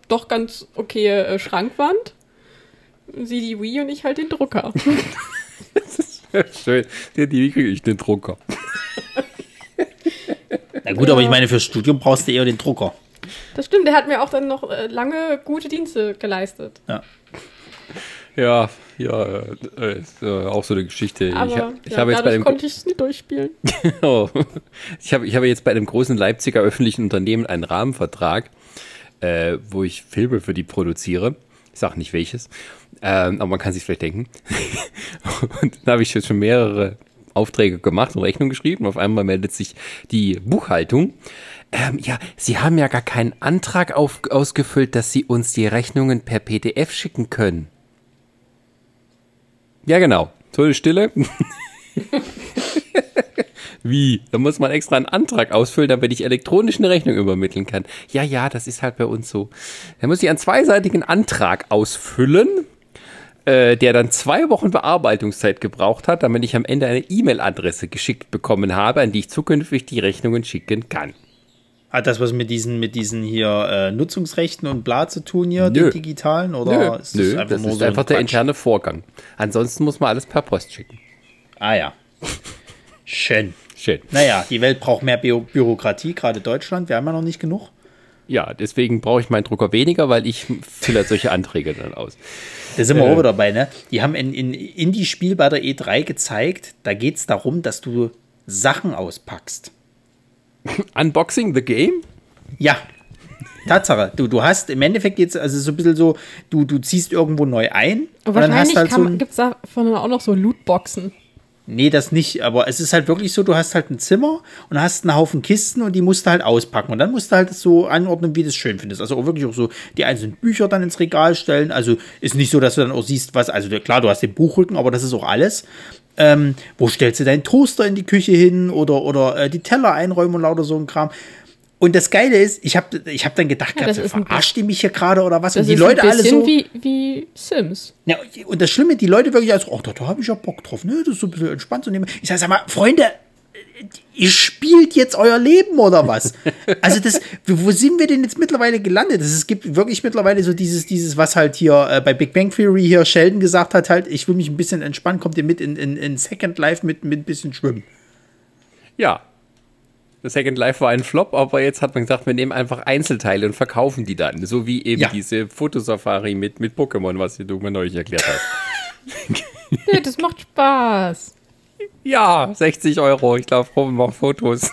doch ganz okay äh, Schrankwand, sie die Wii und ich halt den Drucker. Schön. Die, die kriege ich den Drucker. Na gut, aber ich meine, fürs Studium brauchst du eher den Drucker. Das stimmt, der hat mir auch dann noch äh, lange gute Dienste geleistet. Ja. Ja, ja, äh, ist äh, auch so eine Geschichte. Aber ich ich ja, habe jetzt bei dem konnte ich es nie durchspielen. Oh. Ich habe, ich habe jetzt bei einem großen Leipziger öffentlichen Unternehmen einen Rahmenvertrag, äh, wo ich Filme für die produziere. Ich sage nicht welches, ähm, aber man kann sich vielleicht denken. und dann habe ich jetzt schon mehrere Aufträge gemacht und Rechnung geschrieben. Auf einmal meldet sich die Buchhaltung. Ähm, ja, Sie haben ja gar keinen Antrag auf, ausgefüllt, dass Sie uns die Rechnungen per PDF schicken können. Ja, genau. Eine Stille. Wie? Da muss man extra einen Antrag ausfüllen, damit ich elektronisch eine Rechnung übermitteln kann. Ja, ja, das ist halt bei uns so. Da muss ich einen zweiseitigen Antrag ausfüllen, äh, der dann zwei Wochen Bearbeitungszeit gebraucht hat, damit ich am Ende eine E-Mail-Adresse geschickt bekommen habe, an die ich zukünftig die Rechnungen schicken kann. Hat das was mit diesen, mit diesen hier äh, Nutzungsrechten und bla zu tun hier, Nö. den digitalen? Oder ist das Nö, einfach das nur ist so ein einfach der Quatsch? interne Vorgang. Ansonsten muss man alles per Post schicken. Ah ja. Schön. Schön. Naja, die Welt braucht mehr Bü Bürokratie, gerade Deutschland. Wir haben ja noch nicht genug. Ja, deswegen brauche ich meinen Drucker weniger, weil ich fülle halt solche Anträge dann aus. Da sind wir Äh. auch wieder dabei, ne? Die haben in, in Indie-Spiel bei der E3 gezeigt, da geht es darum, dass du Sachen auspackst. Unboxing the Game? Ja. Tatsache. Du, du hast im Endeffekt jetzt, also so ein bisschen so, du, du ziehst irgendwo neu ein Und und dann hast wahrscheinlich halt so gibt es davon auch noch so Lootboxen. Nee, das nicht, aber es ist halt wirklich so, du hast halt ein Zimmer und hast einen Haufen Kisten und die musst du halt auspacken und dann musst du halt so anordnen, wie du es schön findest. Also auch wirklich auch so die einzelnen Bücher dann ins Regal stellen. Also ist nicht so, dass du dann auch siehst, was, also klar, du hast den Buchrücken, aber das ist auch alles. Ähm, wo stellst du deinen Toaster in die Küche hin oder, oder äh, die Teller einräumen und lauter so ein Kram. Und das Geile ist, ich habe ich hab dann gedacht, Ja, gehabt, das ist ein verarscht ihr mich hier gerade oder was? Das und die ist Leute ein alle bisschen so. wie, wie Sims. Ja, und das Schlimme, die Leute wirklich als, oh, da, da habe ich ja Bock drauf, ne? Das ist so ein bisschen entspannt zu nehmen. Ich sage, sag mal, Freunde, ihr spielt jetzt euer Leben oder was? Also das, wo sind wir denn jetzt mittlerweile gelandet? Das, es gibt wirklich mittlerweile so dieses, dieses, was halt hier äh, bei Big Bang Theory hier Sheldon gesagt hat, halt, ich will mich ein bisschen entspannen, kommt ihr mit in, in, in Second Life mit, mit ein bisschen Schwimmen. Ja. Second Life war ein Flop, aber jetzt hat man gesagt, wir nehmen einfach Einzelteile und verkaufen die dann. So wie eben Ja. diese Fotosafari mit, mit Pokémon, was du mir neulich erklärt hast. Nee, das macht Spaß. ja, 60 Euro. Ich glaube, Robin macht Fotos.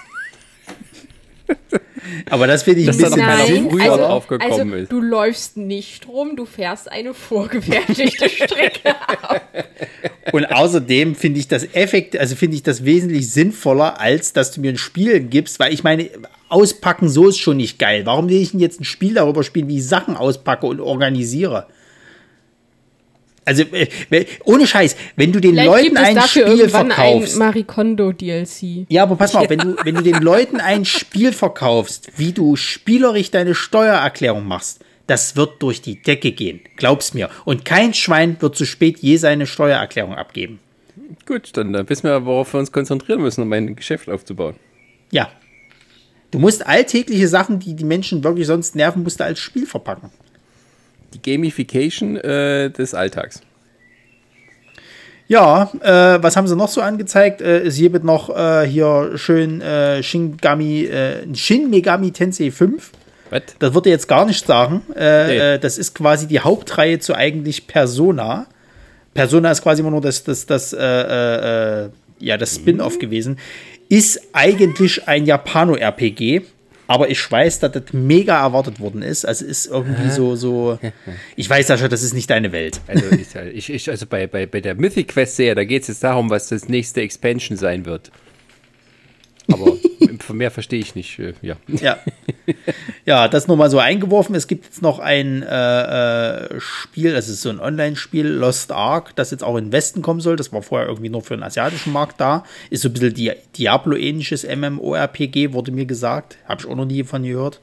Aber das finde ich ein Das ist bisschen Sinn. früher also, drauf gekommen also, ist. du läufst nicht rum, du fährst eine vorgefertigte Strecke ab. Und außerdem finde ich das effekt, also finde ich das wesentlich sinnvoller, als dass du mir ein Spiel gibst, weil ich meine, auspacken so ist schon nicht geil. Warum will ich denn jetzt ein Spiel darüber spielen, wie ich Sachen auspacke und organisiere? Also, äh, ohne Scheiß, wenn du den Vielleicht Leuten ein dafür Spiel verkaufst. ein Marikondo DLC. Ja, aber pass mal auf, wenn du, wenn du den Leuten ein Spiel verkaufst, wie du spielerisch deine Steuererklärung machst, das wird durch die Decke gehen. Glaub's mir. Und kein Schwein wird zu spät je seine Steuererklärung abgeben. Gut, dann äh, wissen wir, worauf wir uns konzentrieren müssen, um ein Geschäft aufzubauen. Ja. Du musst alltägliche Sachen, die die Menschen wirklich sonst nerven, musst du als Spiel verpacken. Die Gamification äh, des Alltags. Ja, äh, was haben sie noch so angezeigt? Äh, es gibt noch äh, hier schön äh, Shingami, äh, Shin Megami Tensei 5. Was? Das würde jetzt gar nicht sagen. Äh, Nee. das ist quasi die Hauptreihe zu eigentlich Persona. Persona ist quasi immer nur das, das, das, ja, das Spin-off gewesen. Ist eigentlich ein Japano-RPG. Aber ich weiß, dass das mega erwartet worden ist. Also ist irgendwie so, so. Ich weiß ja schon, das ist nicht deine Welt. Also, ich, ich, also bei, bei, bei der Mythic Quest Serie, da geht es jetzt darum, was das nächste Expansion sein wird. Aber mehr verstehe ich nicht. Äh, ja. Ja. ja, das nur mal so eingeworfen. Es gibt jetzt noch ein äh, äh, Spiel, das ist so ein Online-Spiel, Lost Ark, das jetzt auch in den Westen kommen soll. Das war vorher irgendwie nur für den asiatischen Markt da. Ist so ein bisschen Di Diablo-ähnliches MMORPG, wurde mir gesagt. Habe ich auch noch nie von gehört.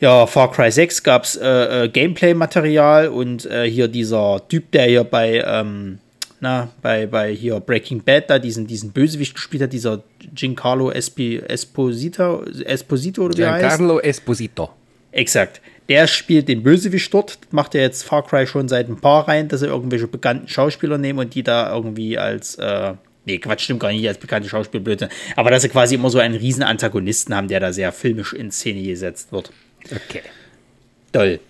Ja, Far Cry 6 gab es äh, Gameplay-Material und äh, hier dieser Typ, der hier bei, ähm, na, bei, bei hier Breaking Bad da diesen, diesen Bösewicht gespielt hat, dieser Giancarlo Espi, Esposito, Esposito oder wie er heißt. Giancarlo Esposito. Exakt. Der spielt den Bösewicht dort, macht er jetzt Far Cry schon seit ein paar Reihen, dass er irgendwelche bekannten Schauspieler nehmen und die da irgendwie als, äh, nee, Quatsch, stimmt gar nicht, als bekannte Schauspieler, Blödsinn. aber dass sie quasi immer so einen riesen Antagonisten haben, der da sehr filmisch in Szene gesetzt wird. Okay. Toll.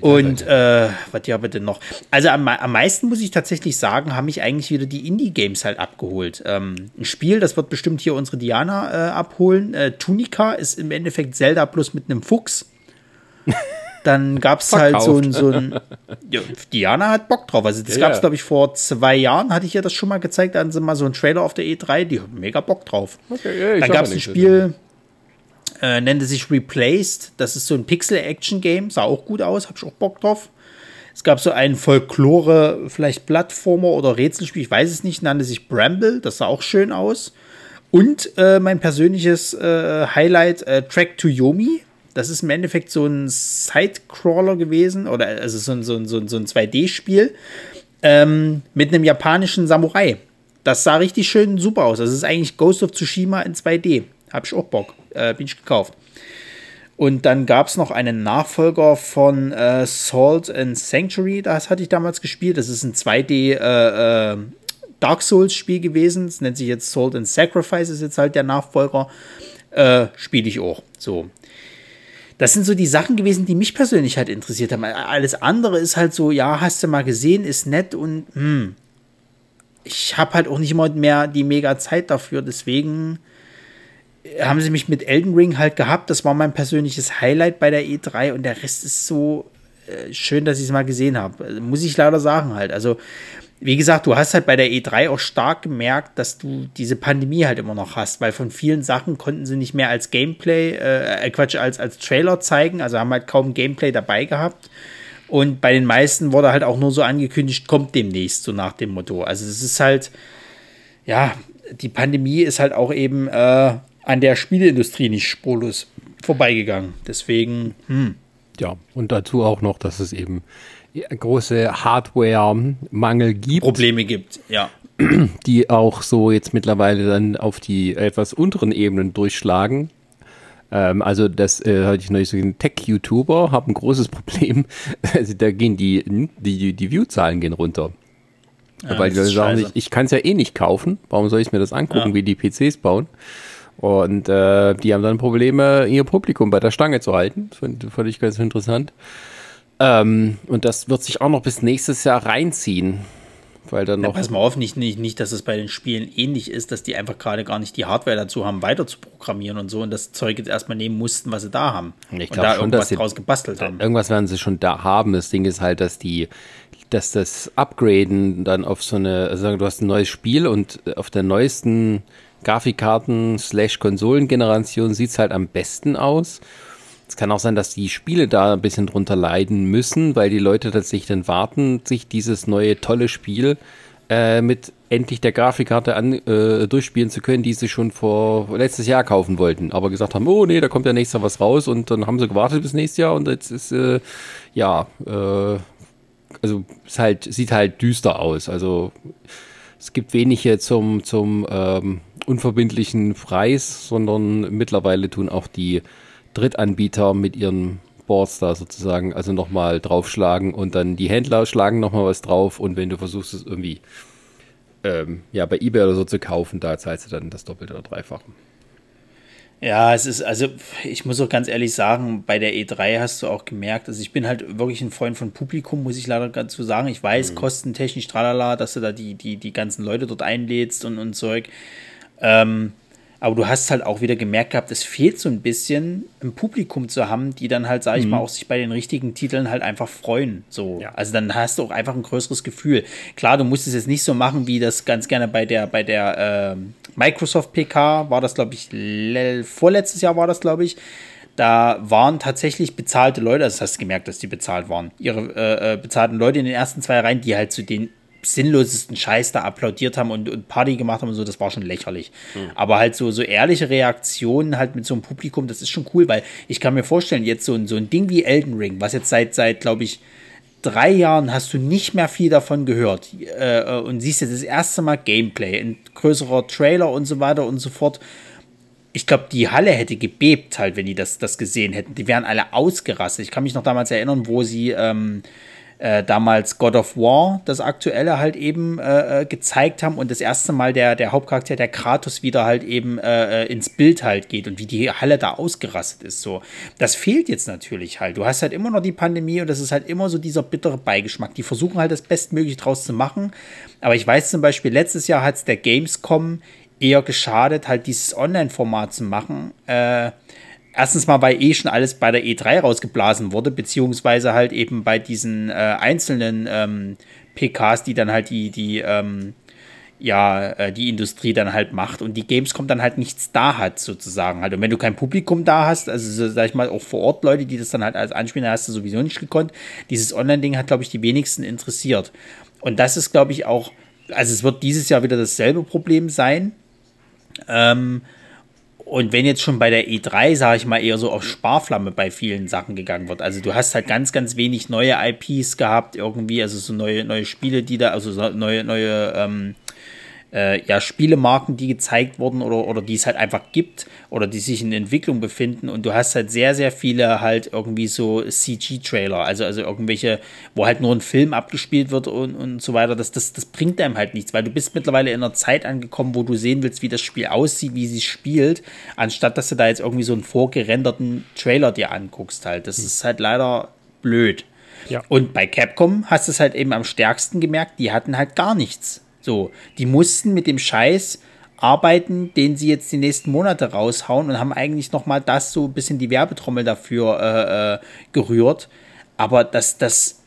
Und äh, was ja bitte noch? Also am, am meisten muss ich tatsächlich sagen, haben mich eigentlich wieder die Indie-Games halt abgeholt. Ähm, ein Spiel, das wird bestimmt hier unsere Diana äh, abholen. Äh, Tunica ist im Endeffekt Zelda plus mit einem Fuchs. Dann gab es halt so ein, so ein ja, Diana hat Bock drauf. Also das Ja, gab es, ja. glaube ich, vor zwei Jahren, hatte ich ja das schon mal gezeigt, da hatten sie mal so einen Trailer auf der E3, die haben mega Bock drauf. Okay, ja, ich Dann gab es ein. Spiel, äh, nannte sich Replaced. Das ist so ein Pixel-Action-Game. Sah auch gut aus, hab ich auch Bock drauf. Es gab so ein Folklore, vielleicht Plattformer oder Rätselspiel, ich weiß es nicht, nannte sich Bramble. Das sah auch schön aus. Und äh, mein persönliches äh, Highlight, äh, Track to Yomi. Das ist im Endeffekt so ein Sidecrawler gewesen, oder also so ein, so ein, so ein, so ein 2D-Spiel ähm, mit einem japanischen Samurai. Das sah richtig schön super aus. Das ist eigentlich Ghost of Tsushima in 2D. Hab ich auch Bock. Äh, bin ich gekauft. Und dann gab es noch einen Nachfolger von äh, Salt and Sanctuary. Das hatte ich damals gespielt. Das ist ein 2D äh, äh, Dark Souls-Spiel gewesen. Das nennt sich jetzt Salt and Sacrifice, ist jetzt halt der Nachfolger. Äh, Spiele ich auch. So. Das sind so die Sachen gewesen, die mich persönlich halt interessiert haben. Alles andere ist halt so, ja, hast du mal gesehen, ist nett und hm. Ich habe halt auch nicht immer mehr die mega Zeit dafür, deswegen haben sie mich mit Elden Ring halt gehabt. Das war mein persönliches Highlight bei der E3 und der Rest ist so äh, schön, dass ich es mal gesehen habe. Also, muss ich leider sagen halt. Also, wie gesagt, du hast halt bei der E3 auch stark gemerkt, dass du diese Pandemie halt immer noch hast, weil von vielen Sachen konnten sie nicht mehr als Gameplay, äh, äh, Quatsch, als, als Trailer zeigen, also haben halt kaum Gameplay dabei gehabt. Und bei den meisten wurde halt auch nur so angekündigt, kommt demnächst, so nach dem Motto. Also es ist halt, ja, die Pandemie ist halt auch eben äh, an der Spieleindustrie nicht spurlos vorbeigegangen. Deswegen, hm. Ja, und dazu auch noch, dass es eben große Hardware-Mangel gibt, Probleme gibt, ja. die auch so jetzt mittlerweile dann auf die etwas unteren Ebenen durchschlagen. Ähm, also das äh, hatte ich neulich so gesehen, Tech-YouTuber haben ein großes Problem. Also da gehen die, die, die View-Zahlen gehen runter. Weil die Leute sagen sich, ich kann es ja eh nicht kaufen. Warum soll ich mir das angucken, Ja. wie die PCs bauen? Und äh, die haben dann Probleme, ihr Publikum bei der Stange zu halten. Das fand, fand ich ganz interessant. Ähm, und das wird sich auch noch bis nächstes Jahr reinziehen. Weil dann noch. pass mal auf, nicht, nicht, nicht, dass es bei den Spielen ähnlich ist, dass die einfach gerade gar nicht die Hardware dazu haben, weiter zu programmieren und so und das Zeug jetzt erstmal nehmen mussten, was sie da haben. Ich und glaub da schon, irgendwas dass sie- draus gebastelt haben. Irgendwas werden sie schon da haben. Das Ding ist halt, dass die, dass das Upgraden dann auf so eine, also du hast ein neues Spiel und auf der neuesten Grafikkarten slash Konsolengeneration sieht es halt am besten aus. Es kann auch sein, dass die Spiele da ein bisschen drunter leiden müssen, weil die Leute tatsächlich dann warten, sich dieses neue tolle Spiel äh, mit endlich der Grafikkarte an, äh, durchspielen zu können, die sie schon vor letztes Jahr kaufen wollten, aber gesagt haben, oh nee, da kommt ja nächstes Jahr was raus und dann haben sie gewartet bis nächstes Jahr und jetzt ist äh, ja äh, also es halt sieht halt düster aus. Also es gibt wenige zum zum ähm, unverbindlichen Preis, sondern mittlerweile tun auch die Drittanbieter mit ihren Boards da sozusagen also nochmal draufschlagen und dann die Händler schlagen nochmal was drauf und wenn du versuchst es irgendwie ähm, ja bei eBay oder so zu kaufen, da zahlst du dann das Doppelte oder Dreifache. Ja, es ist, also ich muss auch ganz ehrlich sagen, bei der E3 hast du auch gemerkt, also ich bin halt wirklich ein Freund von Publikum, muss ich leider dazu sagen. Ich weiß, kostentechnisch, tralala, dass du da die, die, die ganzen Leute dort einlädst und, und Zeug. Ähm, aber du hast halt auch wieder gemerkt gehabt, es fehlt so ein bisschen, ein Publikum zu haben, die dann halt, sag ich mal, auch sich bei den richtigen Titeln halt einfach freuen. So. Ja. Also dann hast du auch einfach ein größeres Gefühl. Klar, du musst es jetzt nicht so machen, wie das ganz gerne bei der, bei der ähm, Microsoft PK war das, glaube ich, le- vorletztes Jahr war das, glaube ich. Da waren tatsächlich bezahlte Leute, also das hast du gemerkt, dass die bezahlt waren. Ihre äh, äh, bezahlten Leute in den ersten zwei Reihen, die halt zu den sinnlosesten Scheiß da applaudiert haben und, und Party gemacht haben und so, das war schon lächerlich. Aber halt so, so ehrliche Reaktionen halt mit so einem Publikum, das ist schon cool, weil ich kann mir vorstellen, jetzt so ein, so ein Ding wie Elden Ring, was jetzt seit, seit glaube ich, drei Jahren hast du nicht mehr viel davon gehört äh, und siehst jetzt das erste Mal Gameplay, ein größerer Trailer und so weiter und so fort. Ich glaube, die Halle hätte gebebt halt, wenn die das, das gesehen hätten. Die wären alle ausgerastet. Ich kann mich noch damals erinnern, wo sie ähm, äh, damals God of War, das aktuelle, halt eben äh, äh, gezeigt haben und das erste Mal der, der Hauptcharakter, der Kratos, wieder halt eben äh, äh, ins Bild halt geht und wie die Halle da ausgerastet ist. So, das fehlt jetzt natürlich halt. Du hast halt immer noch die Pandemie und das ist halt immer so dieser bittere Beigeschmack. Die versuchen halt das Bestmögliche draus zu machen. Aber ich weiß zum Beispiel, letztes Jahr hat es der Gamescom eher geschadet, halt dieses Online-Format zu machen. Äh, erstens mal, weil eh schon alles bei der E3 rausgeblasen wurde, beziehungsweise halt eben bei diesen äh, einzelnen ähm, PKs, die dann halt die, die, ähm, ja, äh, die Industrie dann halt macht und die Gamescom dann halt nichts da hat, sozusagen halt. Und wenn du kein Publikum da hast, also so, sag ich mal, auch vor Ort Leute, die das dann halt als anspielen, hast du sowieso nicht gekonnt. Dieses Online-Ding hat, glaube ich, die wenigsten interessiert. Und das ist, glaube ich, auch, also es wird dieses Jahr wieder dasselbe Problem sein. Ähm, und wenn jetzt schon bei der E3, sage ich mal, eher so auf Sparflamme bei vielen Sachen gegangen wird. Also du hast halt ganz, ganz wenig neue IPs gehabt, irgendwie, also so neue, neue Spiele, die da, also so neue, neue, ähm, äh, ja, Spielemarken, die gezeigt wurden oder, oder die es halt einfach gibt oder die sich in Entwicklung befinden und du hast halt sehr, sehr viele halt irgendwie so CG-Trailer, also, also irgendwelche, wo halt nur ein Film abgespielt wird und, und so weiter, das, das, das bringt einem halt nichts, weil du bist mittlerweile in einer Zeit angekommen, wo du sehen willst, wie das Spiel aussieht, wie sie spielt, anstatt dass du da jetzt irgendwie so einen vorgerenderten Trailer dir anguckst halt. Das ist halt leider blöd. Ja. Und bei Capcom hast du es halt eben am stärksten gemerkt, die hatten halt gar nichts. So, die mussten mit dem Scheiß arbeiten, den sie jetzt die nächsten Monate raushauen und haben eigentlich noch mal das so ein bisschen die Werbetrommel dafür äh, äh, gerührt. Aber das, das,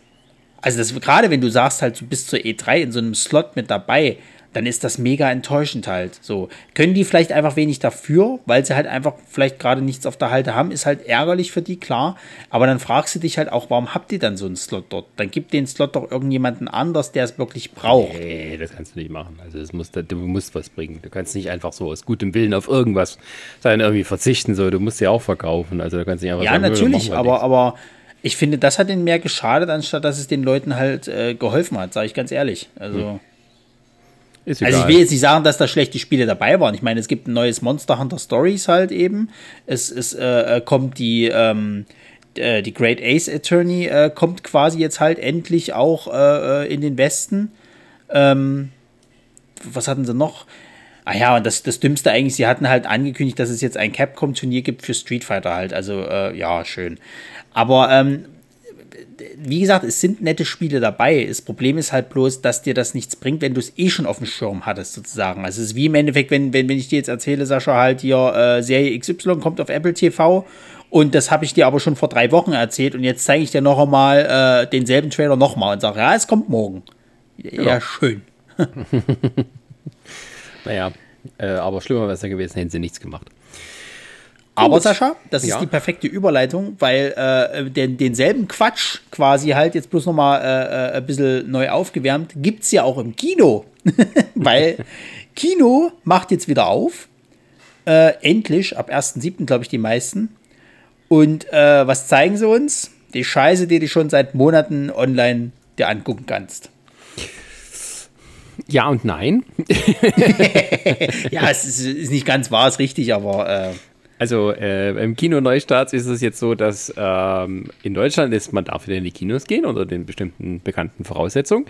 also das gerade wenn du sagst halt, du bist zur E3 in so einem Slot mit dabei, dann ist das mega enttäuschend halt. So können die vielleicht einfach wenig dafür, weil sie halt einfach vielleicht gerade nichts auf der Halte haben, ist halt ärgerlich für die klar. Aber dann fragst du dich halt auch, warum habt ihr dann so einen Slot dort? Dann gib den Slot doch irgendjemanden anders, der es wirklich braucht. Nee, das kannst du nicht machen. Also das muss, du musst was bringen. Du kannst nicht einfach so aus gutem Willen auf irgendwas dann irgendwie verzichten. So, du musst ja auch verkaufen. Also du kannst nicht einfach Ja, sagen, natürlich, aber, nichts. aber ich finde, das hat denen mehr geschadet, anstatt dass es den Leuten halt äh, geholfen hat, sage ich ganz ehrlich. Also. Ist Also egal. ich will jetzt nicht sagen, dass da schlechte Spiele dabei waren. Ich meine, es gibt ein neues Monster Hunter Stories halt eben. Es, es äh, äh, kommt die, ähm, äh, die Great Ace Attorney äh, kommt quasi jetzt halt endlich auch äh, äh, in den Westen. Ähm, was hatten sie noch? Ah ja, und das, das Dümmste eigentlich, sie hatten halt angekündigt, dass es jetzt ein Capcom-Turnier gibt für Street Fighter halt. Also, äh, ja, schön. Aber ähm, wie gesagt, es sind nette Spiele dabei. Das Problem ist halt bloß, dass dir das nichts bringt, wenn du es eh schon auf dem Schirm hattest, sozusagen. Also es ist wie im Endeffekt, wenn, wenn, wenn ich dir jetzt erzähle, Sascha, halt hier äh, Serie XY kommt auf Apple TV und das habe ich dir aber schon vor drei Wochen erzählt und jetzt zeige ich dir noch einmal äh, denselben Trailer nochmal und sage, ja, es kommt morgen. Ja, ja schön. naja, äh, aber schlimmer wäre es ja gewesen, hätten sie nichts gemacht. Aber Sascha, das ja. ist die perfekte Überleitung, weil äh, den, denselben Quatsch quasi halt jetzt bloß nochmal äh, äh, ein bisschen neu aufgewärmt, gibt es ja auch im Kino. weil Kino macht jetzt wieder auf. Äh, endlich, ab 1.7. glaube ich die meisten. Und äh, was zeigen sie uns? Die Scheiße, die du schon seit Monaten online dir angucken kannst. Ja und nein. ja, es ist, ist, nicht ganz wahr, ist richtig, aber äh, also äh, im Kino Neustarts ist es jetzt so, dass ähm, in Deutschland ist, man darf wieder in die Kinos gehen unter den bestimmten bekannten Voraussetzungen.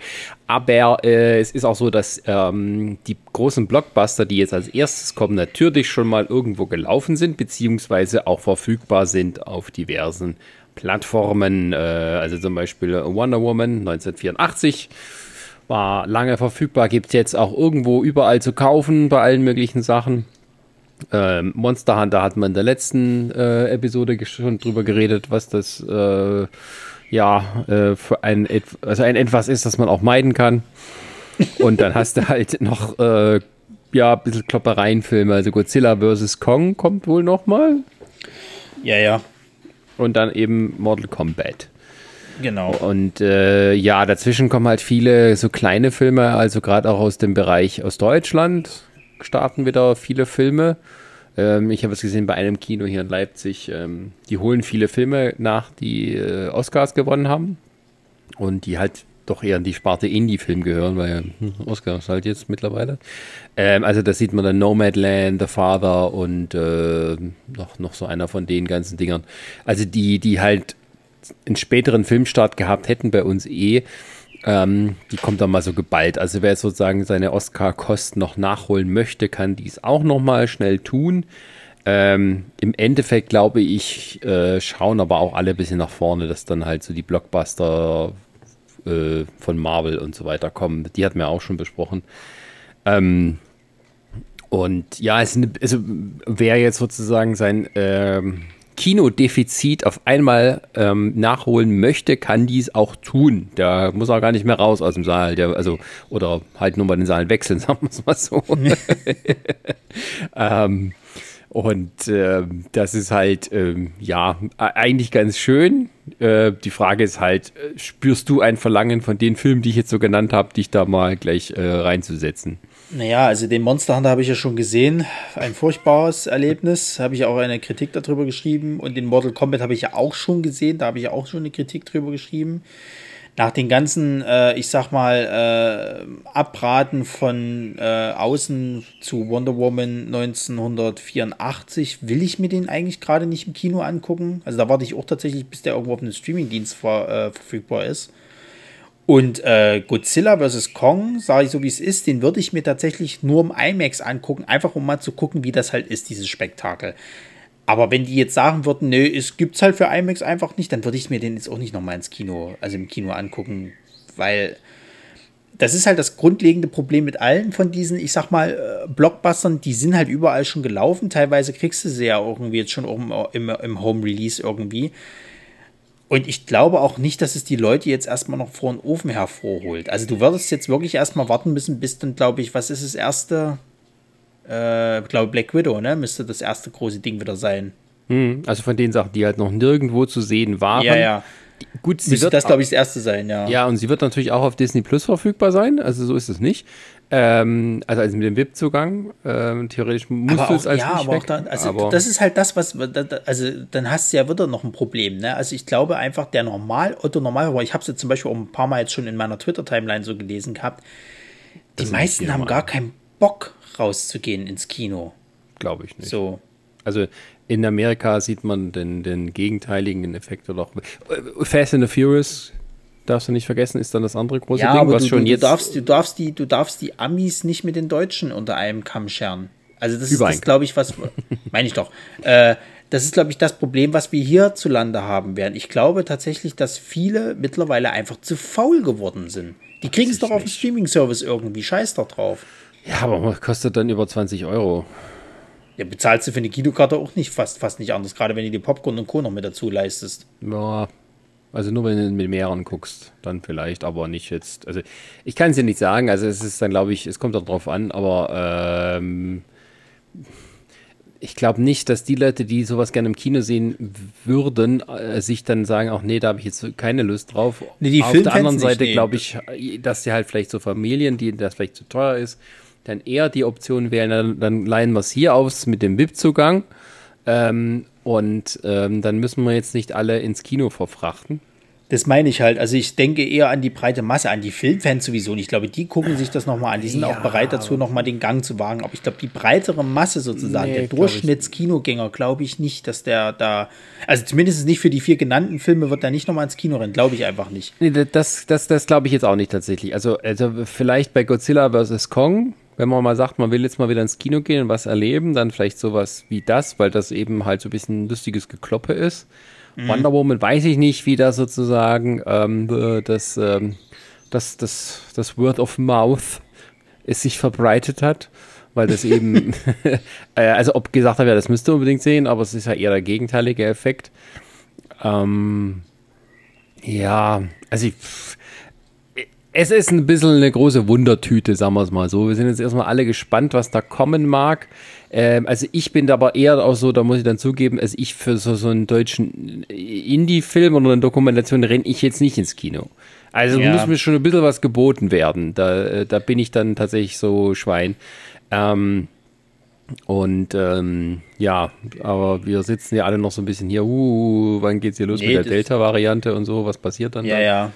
Aber äh, es ist auch so, dass ähm, die großen Blockbuster, die jetzt als erstes kommen, natürlich schon mal irgendwo gelaufen sind, beziehungsweise auch verfügbar sind auf diversen Plattformen. Äh, also zum Beispiel Wonder Woman 1984 war lange verfügbar, gibt es jetzt auch irgendwo überall zu kaufen bei allen möglichen Sachen. Ähm, Monster Hunter hat man in der letzten äh, Episode schon drüber geredet, was das äh, ja äh, für ein, also ein etwas ist, das man auch meiden kann. Und dann hast du halt noch äh, ja ein bisschen Kloppereienfilme, also Godzilla vs. Kong kommt wohl noch mal. Ja, ja. Und dann eben Mortal Kombat. Genau. Und äh, ja, dazwischen kommen halt viele so kleine Filme, also gerade auch aus dem Bereich aus Deutschland starten wieder viele Filme. Ähm, ich habe es gesehen bei einem Kino hier in Leipzig. Ähm, die holen viele Filme nach, die äh, Oscars gewonnen haben. Und die halt doch eher an die Sparte Indie-Film gehören, weil hm, Oscars halt jetzt mittlerweile. Ähm, also da sieht man dann Nomadland, The Father und äh, noch, noch so einer von den ganzen Dingern. Also die, die halt einen späteren Filmstart gehabt hätten bei uns eh, ähm, die kommt dann mal so geballt. Also wer sozusagen seine Oscar-Kosten noch nachholen möchte, kann dies auch noch mal schnell tun. Ähm, Im Endeffekt glaube ich, äh, schauen aber auch alle ein bisschen nach vorne, dass dann halt so die Blockbuster äh, von Marvel und so weiter kommen. Die hatten wir auch schon besprochen. Ähm, und ja, es also wer jetzt sozusagen sein ähm, Kinodefizit auf einmal ähm, nachholen möchte, kann dies auch tun. Da muss er gar nicht mehr raus aus dem Saal. Der, also, oder halt nur mal den Saal wechseln, sagen wir es mal so. ähm, und äh, das ist halt, ähm, ja, eigentlich ganz schön. Äh, die Frage ist halt, äh, spürst du ein Verlangen von den Filmen, die ich jetzt so genannt habe, dich da mal gleich äh, reinzusetzen? Naja, also den Monster Hunter habe ich ja schon gesehen. Ein furchtbares Erlebnis. Habe ich auch eine Kritik darüber geschrieben. Und den Mortal Kombat habe ich ja auch schon gesehen. Da habe ich auch schon eine Kritik drüber geschrieben. Nach den ganzen, äh, ich sag mal, äh, Abraten von äh, außen zu Wonder Woman 1984 will ich mir den eigentlich gerade nicht im Kino angucken. Also da warte ich auch tatsächlich, bis der irgendwo auf einem Streamingdienst ver äh, verfügbar ist. Und äh, Godzilla vs. Kong, sage ich so wie es ist, den würde ich mir tatsächlich nur im IMAX angucken, einfach um mal zu gucken, wie das halt ist, dieses Spektakel. Aber wenn die jetzt sagen würden, nö, es gibt's halt für IMAX einfach nicht, dann würde ich mir den jetzt auch nicht nochmal ins Kino, also im Kino angucken, weil das ist halt das grundlegende Problem mit allen von diesen, ich sag mal, äh, Blockbustern, die sind halt überall schon gelaufen. Teilweise kriegst du sie ja irgendwie jetzt schon im, im, im Home Release irgendwie. Und ich glaube auch nicht, dass es die Leute jetzt erstmal noch vor den Ofen hervorholt. Also du würdest jetzt wirklich erstmal warten müssen, bis dann, glaube ich, was ist das erste? Äh, glaube Black Widow, ne? Müsste das erste große Ding wieder sein. Hm, also von den Sachen, die halt noch nirgendwo zu sehen waren. Ja, ja. Gut, sie Müsste wird das, glaube ich, das erste sein, ja. Ja, und sie wird natürlich auch auf Disney Plus verfügbar sein. Also so ist es nicht. Ähm, also, also mit dem VIP-Zugang, ähm, theoretisch musst aber du es als Ja, aber weg, auch dann, also aber das ist halt das, was, also dann hast du ja wieder noch ein Problem, ne? Also ich glaube einfach, der Normal, Otto Normalverbraucher, ich habe es jetzt zum Beispiel auch ein paar Mal jetzt schon in meiner Twitter-Timeline so gelesen gehabt, die meisten haben gar keinen Bock rauszugehen ins Kino. Glaube ich nicht. So. Also in Amerika sieht man den, den gegenteiligen Effekt oder auch. Fast and the Furious darfst du nicht vergessen, ist dann das andere große Ja, Ding, aber was du, schon du, jetzt du, darfst, du, darfst die, du darfst die Amis nicht mit den Deutschen unter einem Kamm scheren. Also das Überall. ist, glaube ich, was, meine ich doch. Äh, das ist, glaube ich, das Problem, was wir hierzulande haben werden. Ich glaube tatsächlich, dass viele mittlerweile einfach zu faul geworden sind. Die kriegen es doch auf dem Streaming-Service irgendwie. Scheiß doch drauf. Ja, aber kostet dann über 20 Euro. Ja, bezahlst du für eine Kinokarte auch nicht fast, fast nicht anders, gerade wenn du dir Popcorn und Co. noch mit dazu leistest. Ja, also nur wenn du mit mehreren guckst, dann vielleicht, aber nicht jetzt. Also ich kann es dir nicht sagen, also es ist dann, glaube ich, es kommt auch drauf an, aber ähm, ich glaube nicht, dass die Leute, die sowas gerne im Kino sehen würden, äh, sich dann sagen, ach nee, da habe ich jetzt keine Lust drauf. Nee, die Auf der anderen Seite glaube ich, dass die halt vielleicht so Familien, die das vielleicht zu teuer ist, dann eher die Option wählen, dann, dann leihen wir es hier aus mit dem VIP-Zugang. Ähm, und ähm, dann müssen wir jetzt nicht alle ins Kino verfrachten. Das meine ich halt. Also ich denke eher an die breite Masse, an die Filmfans sowieso. Und ich glaube, die gucken sich das nochmal an. Die sind Ja, auch bereit dazu, nochmal den Gang zu wagen. Aber ich glaube, die breitere Masse sozusagen, Nee, der Durchschnittskinoggänger, glaube ich nicht, dass der da, also zumindest nicht für die vier genannten Filme wird er nicht nochmal ins Kino rennen. Glaube ich einfach nicht. Nee, das, das, das glaube ich jetzt auch nicht tatsächlich. Also, also vielleicht bei Godzilla vs. Kong, wenn man mal sagt, man will jetzt mal wieder ins Kino gehen und was erleben, dann vielleicht sowas wie das, weil das eben halt so ein bisschen lustiges Gekloppe ist. Wonder Woman weiß ich nicht, wie das sozusagen ähm, äh, das, ähm, das, das, das Word of Mouth es sich verbreitet hat, weil das eben, äh, also ob gesagt habe, ja, das müsst ihr unbedingt sehen, aber es ist ja eher der gegenteilige Effekt. Ähm, ja, also ich, es ist ein bisschen eine große Wundertüte, sagen wir es mal so. Wir sind jetzt erstmal alle gespannt, was da kommen mag. Ähm, also ich bin da aber eher auch so, da muss ich dann zugeben, also ich für so, so einen deutschen Indie-Film oder eine Dokumentation renne ich jetzt nicht ins Kino. Also Ja. muss mir schon ein bisschen was geboten werden. Da, äh, da bin ich dann tatsächlich so Schwein. Ähm, und ähm, ja, aber wir sitzen ja alle noch so ein bisschen hier, uh, wann geht's hier los Nee, mit der Delta-Variante und so, was passiert dann Ja, da? ja.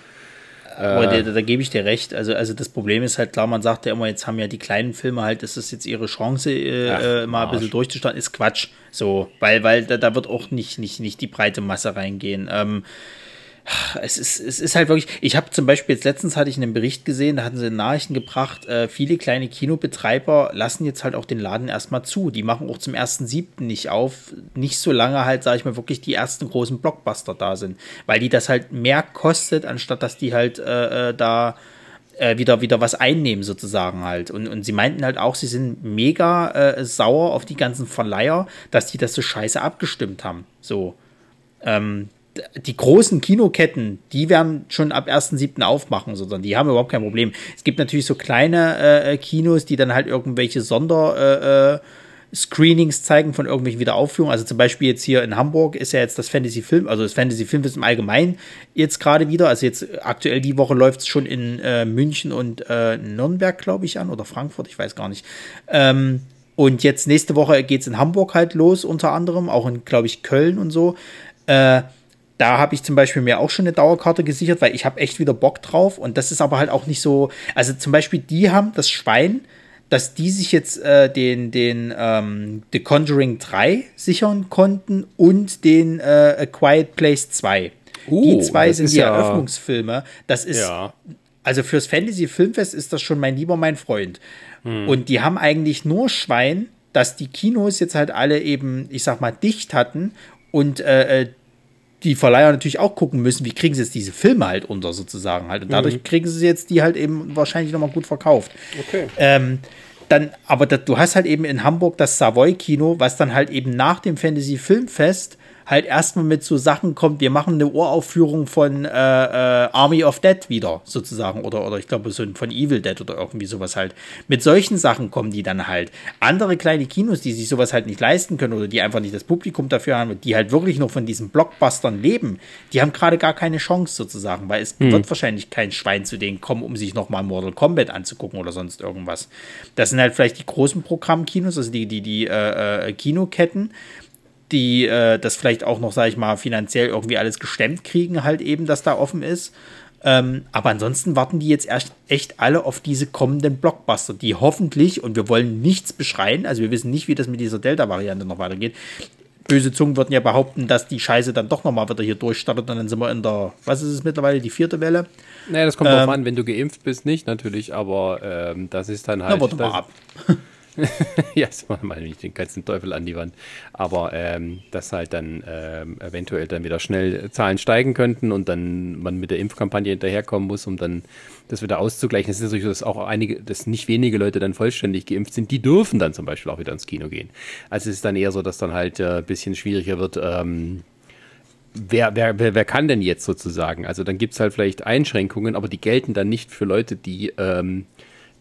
Aber da, da gebe ich dir recht. Also, also das Problem ist halt klar, man sagt ja immer, jetzt haben ja die kleinen Filme halt, das ist jetzt ihre Chance, äh, Ach, äh, mal ein bisschen durchzustarten, ist Quatsch. So, weil, weil da, da wird auch nicht, nicht, nicht die breite Masse reingehen. Ähm, es ist, es ist halt wirklich, ich habe zum Beispiel jetzt letztens hatte ich einen Bericht gesehen, da hatten sie Nachrichten gebracht, äh, viele kleine Kinobetreiber lassen jetzt halt auch den Laden erstmal zu. Die machen auch zum 1.7. nicht auf, nicht so lange halt, sage ich mal, wirklich die ersten großen Blockbuster da sind, weil die das halt mehr kostet, anstatt dass die halt äh, äh, da äh, wieder, wieder was einnehmen sozusagen halt. Und, und sie meinten halt auch, sie sind mega äh, sauer auf die ganzen Verleiher, dass die das so scheiße abgestimmt haben. So. Ähm, die großen Kinoketten, die werden schon ab 1.7. aufmachen, sondern die haben überhaupt kein Problem. Es gibt natürlich so kleine äh, Kinos, die dann halt irgendwelche Sonder äh, äh, Screenings zeigen von irgendwelchen Wiederaufführungen. Also zum Beispiel jetzt hier in Hamburg ist ja jetzt das Fantasy Film, also das Fantasy Filmfest im Allgemeinen jetzt gerade wieder. Also jetzt aktuell die Woche läuft es schon in äh, München und äh, Nürnberg, glaube ich, an oder Frankfurt, ich weiß gar nicht. Ähm, und jetzt nächste Woche geht es in Hamburg halt los, unter anderem, auch in, glaube ich, Köln und so. Äh, da habe ich zum Beispiel mir auch schon eine Dauerkarte gesichert, weil ich habe echt wieder Bock drauf. Und das ist aber halt auch nicht so. Also zum Beispiel, die haben das Schwein, dass die sich jetzt äh, den, den ähm, The Conjuring 3 sichern konnten und den äh, A Quiet Place 2. Uh, die zwei sind die ja- Eröffnungsfilme. Das ist Ja. also fürs Fantasy Filmfest ist das schon mein lieber mein Freund. Hm. Und die haben eigentlich nur Schwein, dass die Kinos jetzt halt alle eben, ich sag mal, dicht hatten und äh, äh, die Verleiher natürlich auch gucken müssen, wie kriegen sie jetzt diese Filme halt unter sozusagen halt. Und dadurch Mhm. kriegen sie jetzt die halt eben wahrscheinlich nochmal gut verkauft. Okay. Ähm, dann, aber das, du hast halt eben in Hamburg das Savoy-Kino, was dann halt eben nach dem Fantasy-Filmfest halt erstmal mit so Sachen kommt, wir machen eine Uraufführung von äh, äh, Army of Dead wieder, sozusagen, oder, oder ich glaube so von Evil Dead oder irgendwie sowas halt. Mit solchen Sachen kommen die dann halt. Andere kleine Kinos, die sich sowas halt nicht leisten können oder die einfach nicht das Publikum dafür haben, die halt wirklich noch von diesen Blockbustern leben, die haben gerade gar keine Chance sozusagen, weil es wird wahrscheinlich kein Schwein zu denen kommen, um sich nochmal Mortal Kombat anzugucken oder sonst irgendwas. Das sind halt vielleicht die großen Programmkinos, also die, die, die äh, äh, Kinoketten, die äh, das vielleicht auch noch, sag ich mal, finanziell irgendwie alles gestemmt kriegen, halt eben, dass da offen ist. Ähm, aber ansonsten warten die jetzt erst echt alle auf diese kommenden Blockbuster, die hoffentlich, und wir wollen nichts beschreien, also wir wissen nicht, wie das mit dieser Delta-Variante noch weitergeht, böse Zungen würden ja behaupten, dass die Scheiße dann doch nochmal wieder hier durchstartet und dann sind wir in der, was ist es mittlerweile, die vierte Welle? Naja, das kommt ähm, drauf an, wenn du geimpft bist, nicht natürlich, aber ähm, das ist dann halt. Na, warte mal ab. ja, das machen wir nicht den ganzen Teufel an die Wand. Aber ähm, dass halt dann ähm, eventuell dann wieder schnell Zahlen steigen könnten und dann man mit der Impfkampagne hinterherkommen muss, um dann das wieder auszugleichen. Es ist natürlich so, dass auch einige, dass nicht wenige Leute dann vollständig geimpft sind, die dürfen dann zum Beispiel auch wieder ins Kino gehen. Also es ist dann eher so, dass dann halt ein äh, bisschen schwieriger wird, ähm, wer, wer, wer, wer kann denn jetzt sozusagen? Also dann gibt es halt vielleicht Einschränkungen, aber die gelten dann nicht für Leute, die ähm,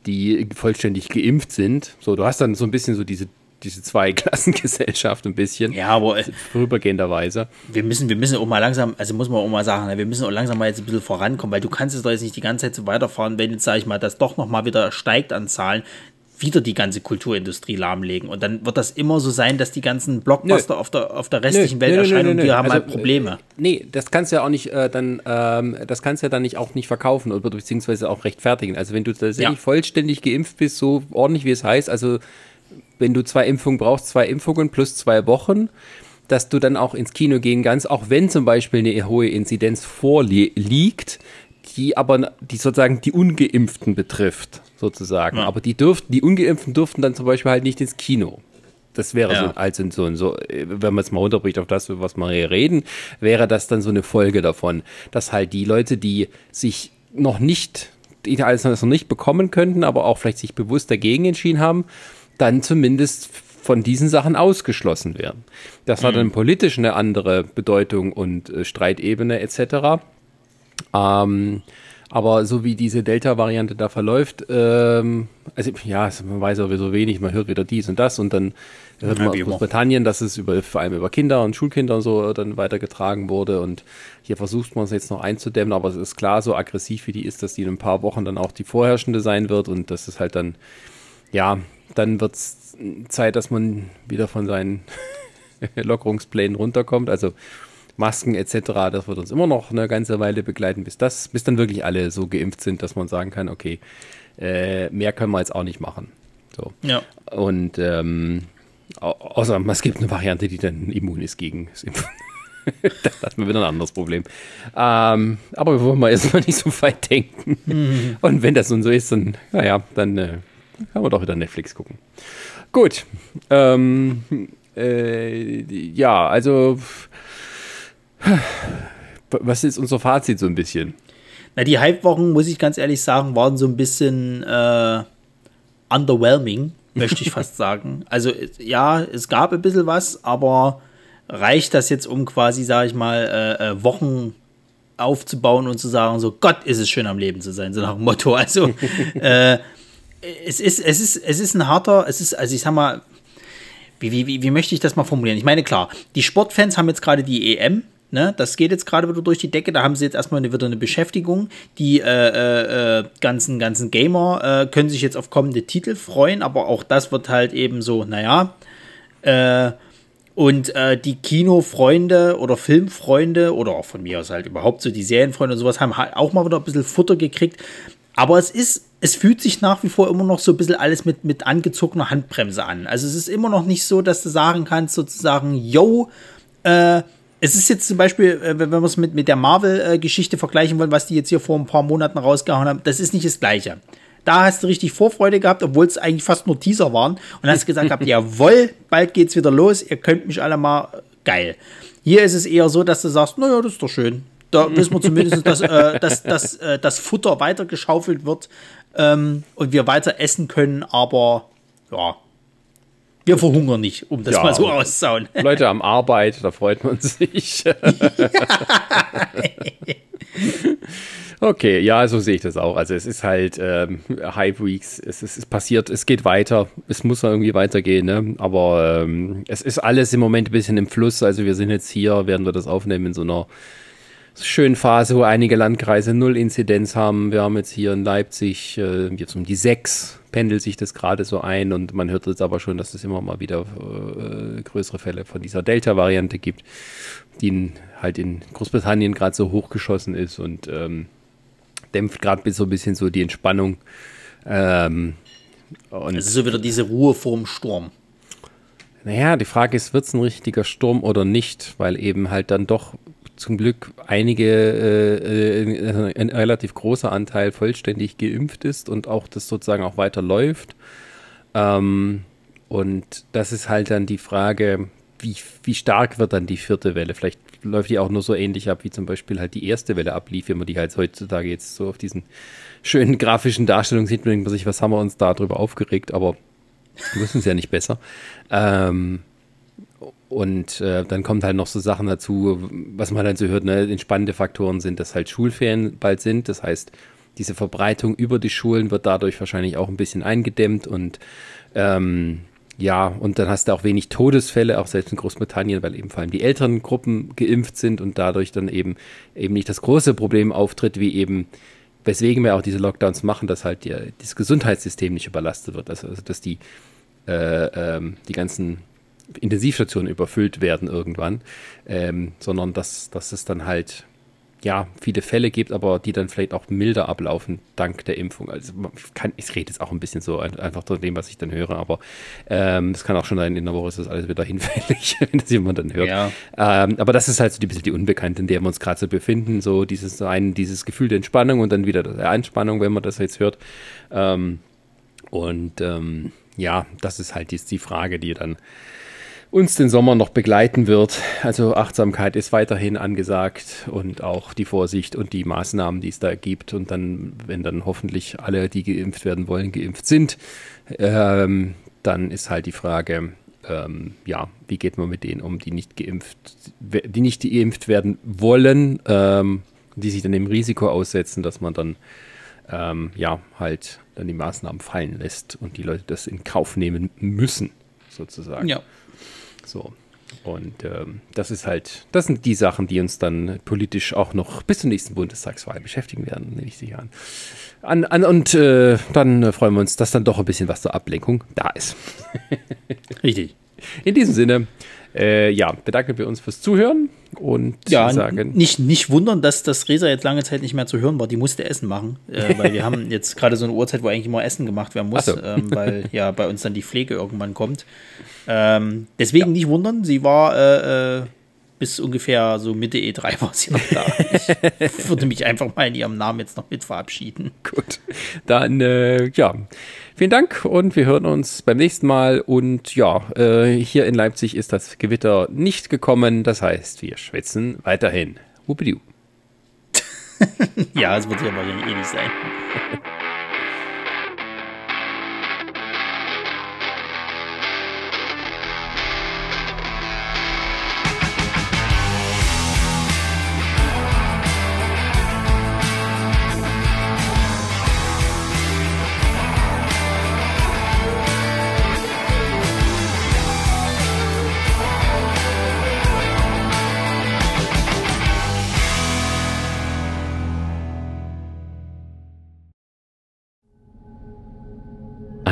die vollständig geimpft sind. So, du hast dann so ein bisschen so diese diese Zweiklassengesellschaft ein bisschen. Ja, aber vorübergehenderweise. Wir müssen, wir müssen auch mal langsam, also muss man auch mal sagen, ne, wir müssen auch langsam mal jetzt ein bisschen vorankommen, weil du kannst es doch jetzt nicht die ganze Zeit so weiterfahren, wenn jetzt, sage ich mal, das doch nochmal wieder steigt an Zahlen wieder die ganze Kulturindustrie lahmlegen. Und dann wird das immer so sein, dass die ganzen Blockbuster auf der, auf der restlichen nö, Welt nö, erscheinen und wir haben also, halt Probleme. Nee, das kannst du ja auch nicht äh, dann, ähm, das kannst du ja dann nicht auch nicht verkaufen oder beziehungsweise auch rechtfertigen. Also wenn du tatsächlich ja. vollständig geimpft bist, so ordentlich wie es heißt, also wenn du zwei Impfungen brauchst, zwei Impfungen plus zwei Wochen, dass du dann auch ins Kino gehen kannst, auch wenn zum Beispiel eine hohe Inzidenz vorliegt, die aber die sozusagen die Ungeimpften betrifft, sozusagen. Ja. Aber die dürften, die Ungeimpften durften dann zum Beispiel halt nicht ins Kino. Das wäre ja. so, also so, so, wenn man es mal runterbricht auf das, was wir hier reden, wäre das dann so eine Folge davon, dass halt die Leute, die sich noch nicht, die alles noch nicht bekommen könnten, aber auch vielleicht sich bewusst dagegen entschieden haben, dann zumindest von diesen Sachen ausgeschlossen werden. Das hat mhm. dann politisch eine andere Bedeutung und äh, Streitebene etc. Ähm, aber so wie diese Delta-Variante da verläuft, ähm, also ja, man weiß sowieso wenig, man hört wieder dies und das und dann hört man aus Großbritannien, dass es über, vor allem über Kinder und Schulkinder und so dann weitergetragen wurde und hier versucht man es jetzt noch einzudämmen, aber es ist klar, so aggressiv wie die ist, dass die in ein paar Wochen dann auch die vorherrschende sein wird und das ist halt dann, ja, dann wird es Zeit, dass man wieder von seinen Lockerungsplänen runterkommt, also Masken etc., das wird uns immer noch eine ganze Weile begleiten, bis das, bis dann wirklich alle so geimpft sind, dass man sagen kann, okay, äh, mehr können wir jetzt auch nicht machen. So. Ja. Und ähm, außer es gibt eine Variante, die dann immun ist gegen das Impfen. das hat man wieder ein anderes Problem. Ähm, aber wir wollen mal erstmal nicht so weit denken. Mhm. Und wenn das nun so ist, dann, naja, dann äh, kann man doch wieder Netflix gucken. Gut. Ähm, äh, ja, also was ist unser Fazit so ein bisschen? Na, die Hype-Wochen, muss ich ganz ehrlich sagen, waren so ein bisschen äh, underwhelming, möchte ich fast sagen. Also ja, es gab ein bisschen was, aber reicht das jetzt, um quasi, sage ich mal, äh, äh, Wochen aufzubauen und zu sagen, so Gott, ist es schön am Leben zu sein, so nach dem Motto. Also äh, es ist, es ist, es ist ein harter, es ist, also ich sag mal, wie, wie, wie, wie möchte ich das mal formulieren? Ich meine, klar, die Sportfans haben jetzt gerade die EM Ne, das geht jetzt gerade wieder durch die Decke. Da haben sie jetzt erstmal wieder eine Beschäftigung. Die äh, äh, äh, ganzen, ganzen Gamer äh, können sich jetzt auf kommende Titel freuen, aber auch das wird halt eben so, naja. Äh, und äh, die Kinofreunde oder Filmfreunde oder auch von mir aus halt überhaupt so die Serienfreunde und sowas haben halt auch mal wieder ein bisschen Futter gekriegt. Aber es ist, es fühlt sich nach wie vor immer noch so ein bisschen alles mit, mit angezogener Handbremse an. Also es ist immer noch nicht so, dass du sagen kannst, sozusagen, yo, äh, es ist jetzt zum Beispiel, äh, wenn wir es mit, mit der Marvel-Geschichte vergleichen wollen, was die jetzt hier vor ein paar Monaten rausgehauen haben, das ist nicht das Gleiche. Da hast du richtig Vorfreude gehabt, obwohl es eigentlich fast nur Teaser waren. Und hast gesagt gehabt, jawohl, bald geht's wieder los, ihr könnt mich alle mal geil. Hier ist es eher so, dass du sagst, naja, das ist doch schön. Da wissen wir zumindest, dass, äh, dass, dass äh, das Futter weitergeschaufelt wird ähm, und wir weiter essen können, aber ja, wir verhungern nicht, um das ja, mal so auszusauen. Leute am Arbeit, da freut man sich. okay, ja, so sehe ich das auch. Also es ist halt ähm, Hype Weeks, es ist, es passiert, es geht weiter, es muss irgendwie weitergehen, ne? aber ähm, es ist alles im Moment ein bisschen im Fluss. Also wir sind jetzt hier, werden wir das aufnehmen in so einer schönen Phase, wo einige Landkreise null Inzidenz haben. Wir haben jetzt hier in Leipzig äh, jetzt um die sechs, pendelt sich das gerade so ein und man hört jetzt aber schon, dass es immer mal wieder äh, größere Fälle von dieser Delta-Variante gibt, die in, halt in Großbritannien gerade so hochgeschossen ist und ähm, dämpft gerade so ein bisschen so die Entspannung. Ähm, und es ist so wieder diese Ruhe vorm Sturm. Naja, die Frage ist, wird es ein richtiger Sturm oder nicht, weil eben halt dann doch zum Glück einige, äh, äh, ein relativ großer Anteil vollständig geimpft ist und auch das sozusagen auch weiter läuft. Ähm, und das ist halt dann die Frage, wie, wie stark wird dann die vierte Welle? Vielleicht läuft die auch nur so ähnlich ab, wie zum Beispiel halt die erste Welle ablief, wenn man die halt heutzutage jetzt so auf diesen schönen grafischen Darstellungen sieht, man sich, was haben wir uns da drüber aufgeregt, aber wir wissen es ja nicht besser. Ähm, und äh, dann kommt halt noch so Sachen dazu, was man dann so hört, ne, entspannende Faktoren sind, dass halt Schulferien bald sind. Das heißt, diese Verbreitung über die Schulen wird dadurch wahrscheinlich auch ein bisschen eingedämmt und ähm, ja, und dann hast du auch wenig Todesfälle, auch selbst in Großbritannien, weil eben vor allem die älteren Gruppen geimpft sind und dadurch dann eben eben nicht das große Problem auftritt, wie eben, weswegen wir auch diese Lockdowns machen, dass halt die, das Gesundheitssystem nicht überlastet wird, also, also dass die, äh, ähm, die ganzen Intensivstationen überfüllt werden irgendwann, ähm, sondern dass, dass es dann halt ja, viele Fälle gibt, aber die dann vielleicht auch milder ablaufen dank der Impfung. Also kann, ich rede jetzt auch ein bisschen so einfach von dem, was ich dann höre, aber ähm, das kann auch schon sein, in der Woche ist das alles wieder hinfällig, wenn das jemand dann hört. Ja. Ähm, aber das ist halt so ein bisschen die Unbekannte, in der wir uns gerade so befinden, so dieses ein, dieses Gefühl der Entspannung und dann wieder der Anspannung, wenn man das jetzt hört. Ähm, und ähm, ja, das ist halt jetzt die Frage, die dann uns den Sommer noch begleiten wird. Also Achtsamkeit ist weiterhin angesagt und auch die Vorsicht und die Maßnahmen, die es da gibt. Und dann, wenn dann hoffentlich alle, die geimpft werden wollen, geimpft sind, ähm, dann ist halt die Frage, ähm, ja, wie geht man mit denen um, die nicht geimpft, die nicht geimpft werden wollen, ähm, die sich dann dem Risiko aussetzen, dass man dann ähm, ja halt dann die Maßnahmen fallen lässt und die Leute das in Kauf nehmen müssen, sozusagen. Ja. So. Und ähm, das ist halt, das sind die Sachen, die uns dann politisch auch noch bis zur nächsten Bundestagswahl beschäftigen werden, nehme ich sicher an. an, an und äh, dann freuen wir uns, dass dann doch ein bisschen was zur Ablenkung da ist. Richtig. In diesem Sinne, äh, ja, bedanken wir uns fürs Zuhören und ja, sagen. Nicht, nicht wundern, dass das Resa jetzt lange Zeit nicht mehr zu hören war. Die musste Essen machen, äh, weil wir haben jetzt gerade so eine Uhrzeit, wo eigentlich immer Essen gemacht werden muss, so. ähm, weil ja bei uns dann die Pflege irgendwann kommt. Ähm, deswegen ja. nicht wundern, sie war äh, äh bis ungefähr so Mitte E3 war sie noch da. Ich würde mich einfach mal in ihrem Namen jetzt noch mit verabschieden. Gut. Dann, äh, ja, vielen Dank und wir hören uns beim nächsten Mal. Und ja, äh, hier in Leipzig ist das Gewitter nicht gekommen. Das heißt, wir schwitzen weiterhin. Wuppidu. ja, es wird ja wahrscheinlich eh nicht sein.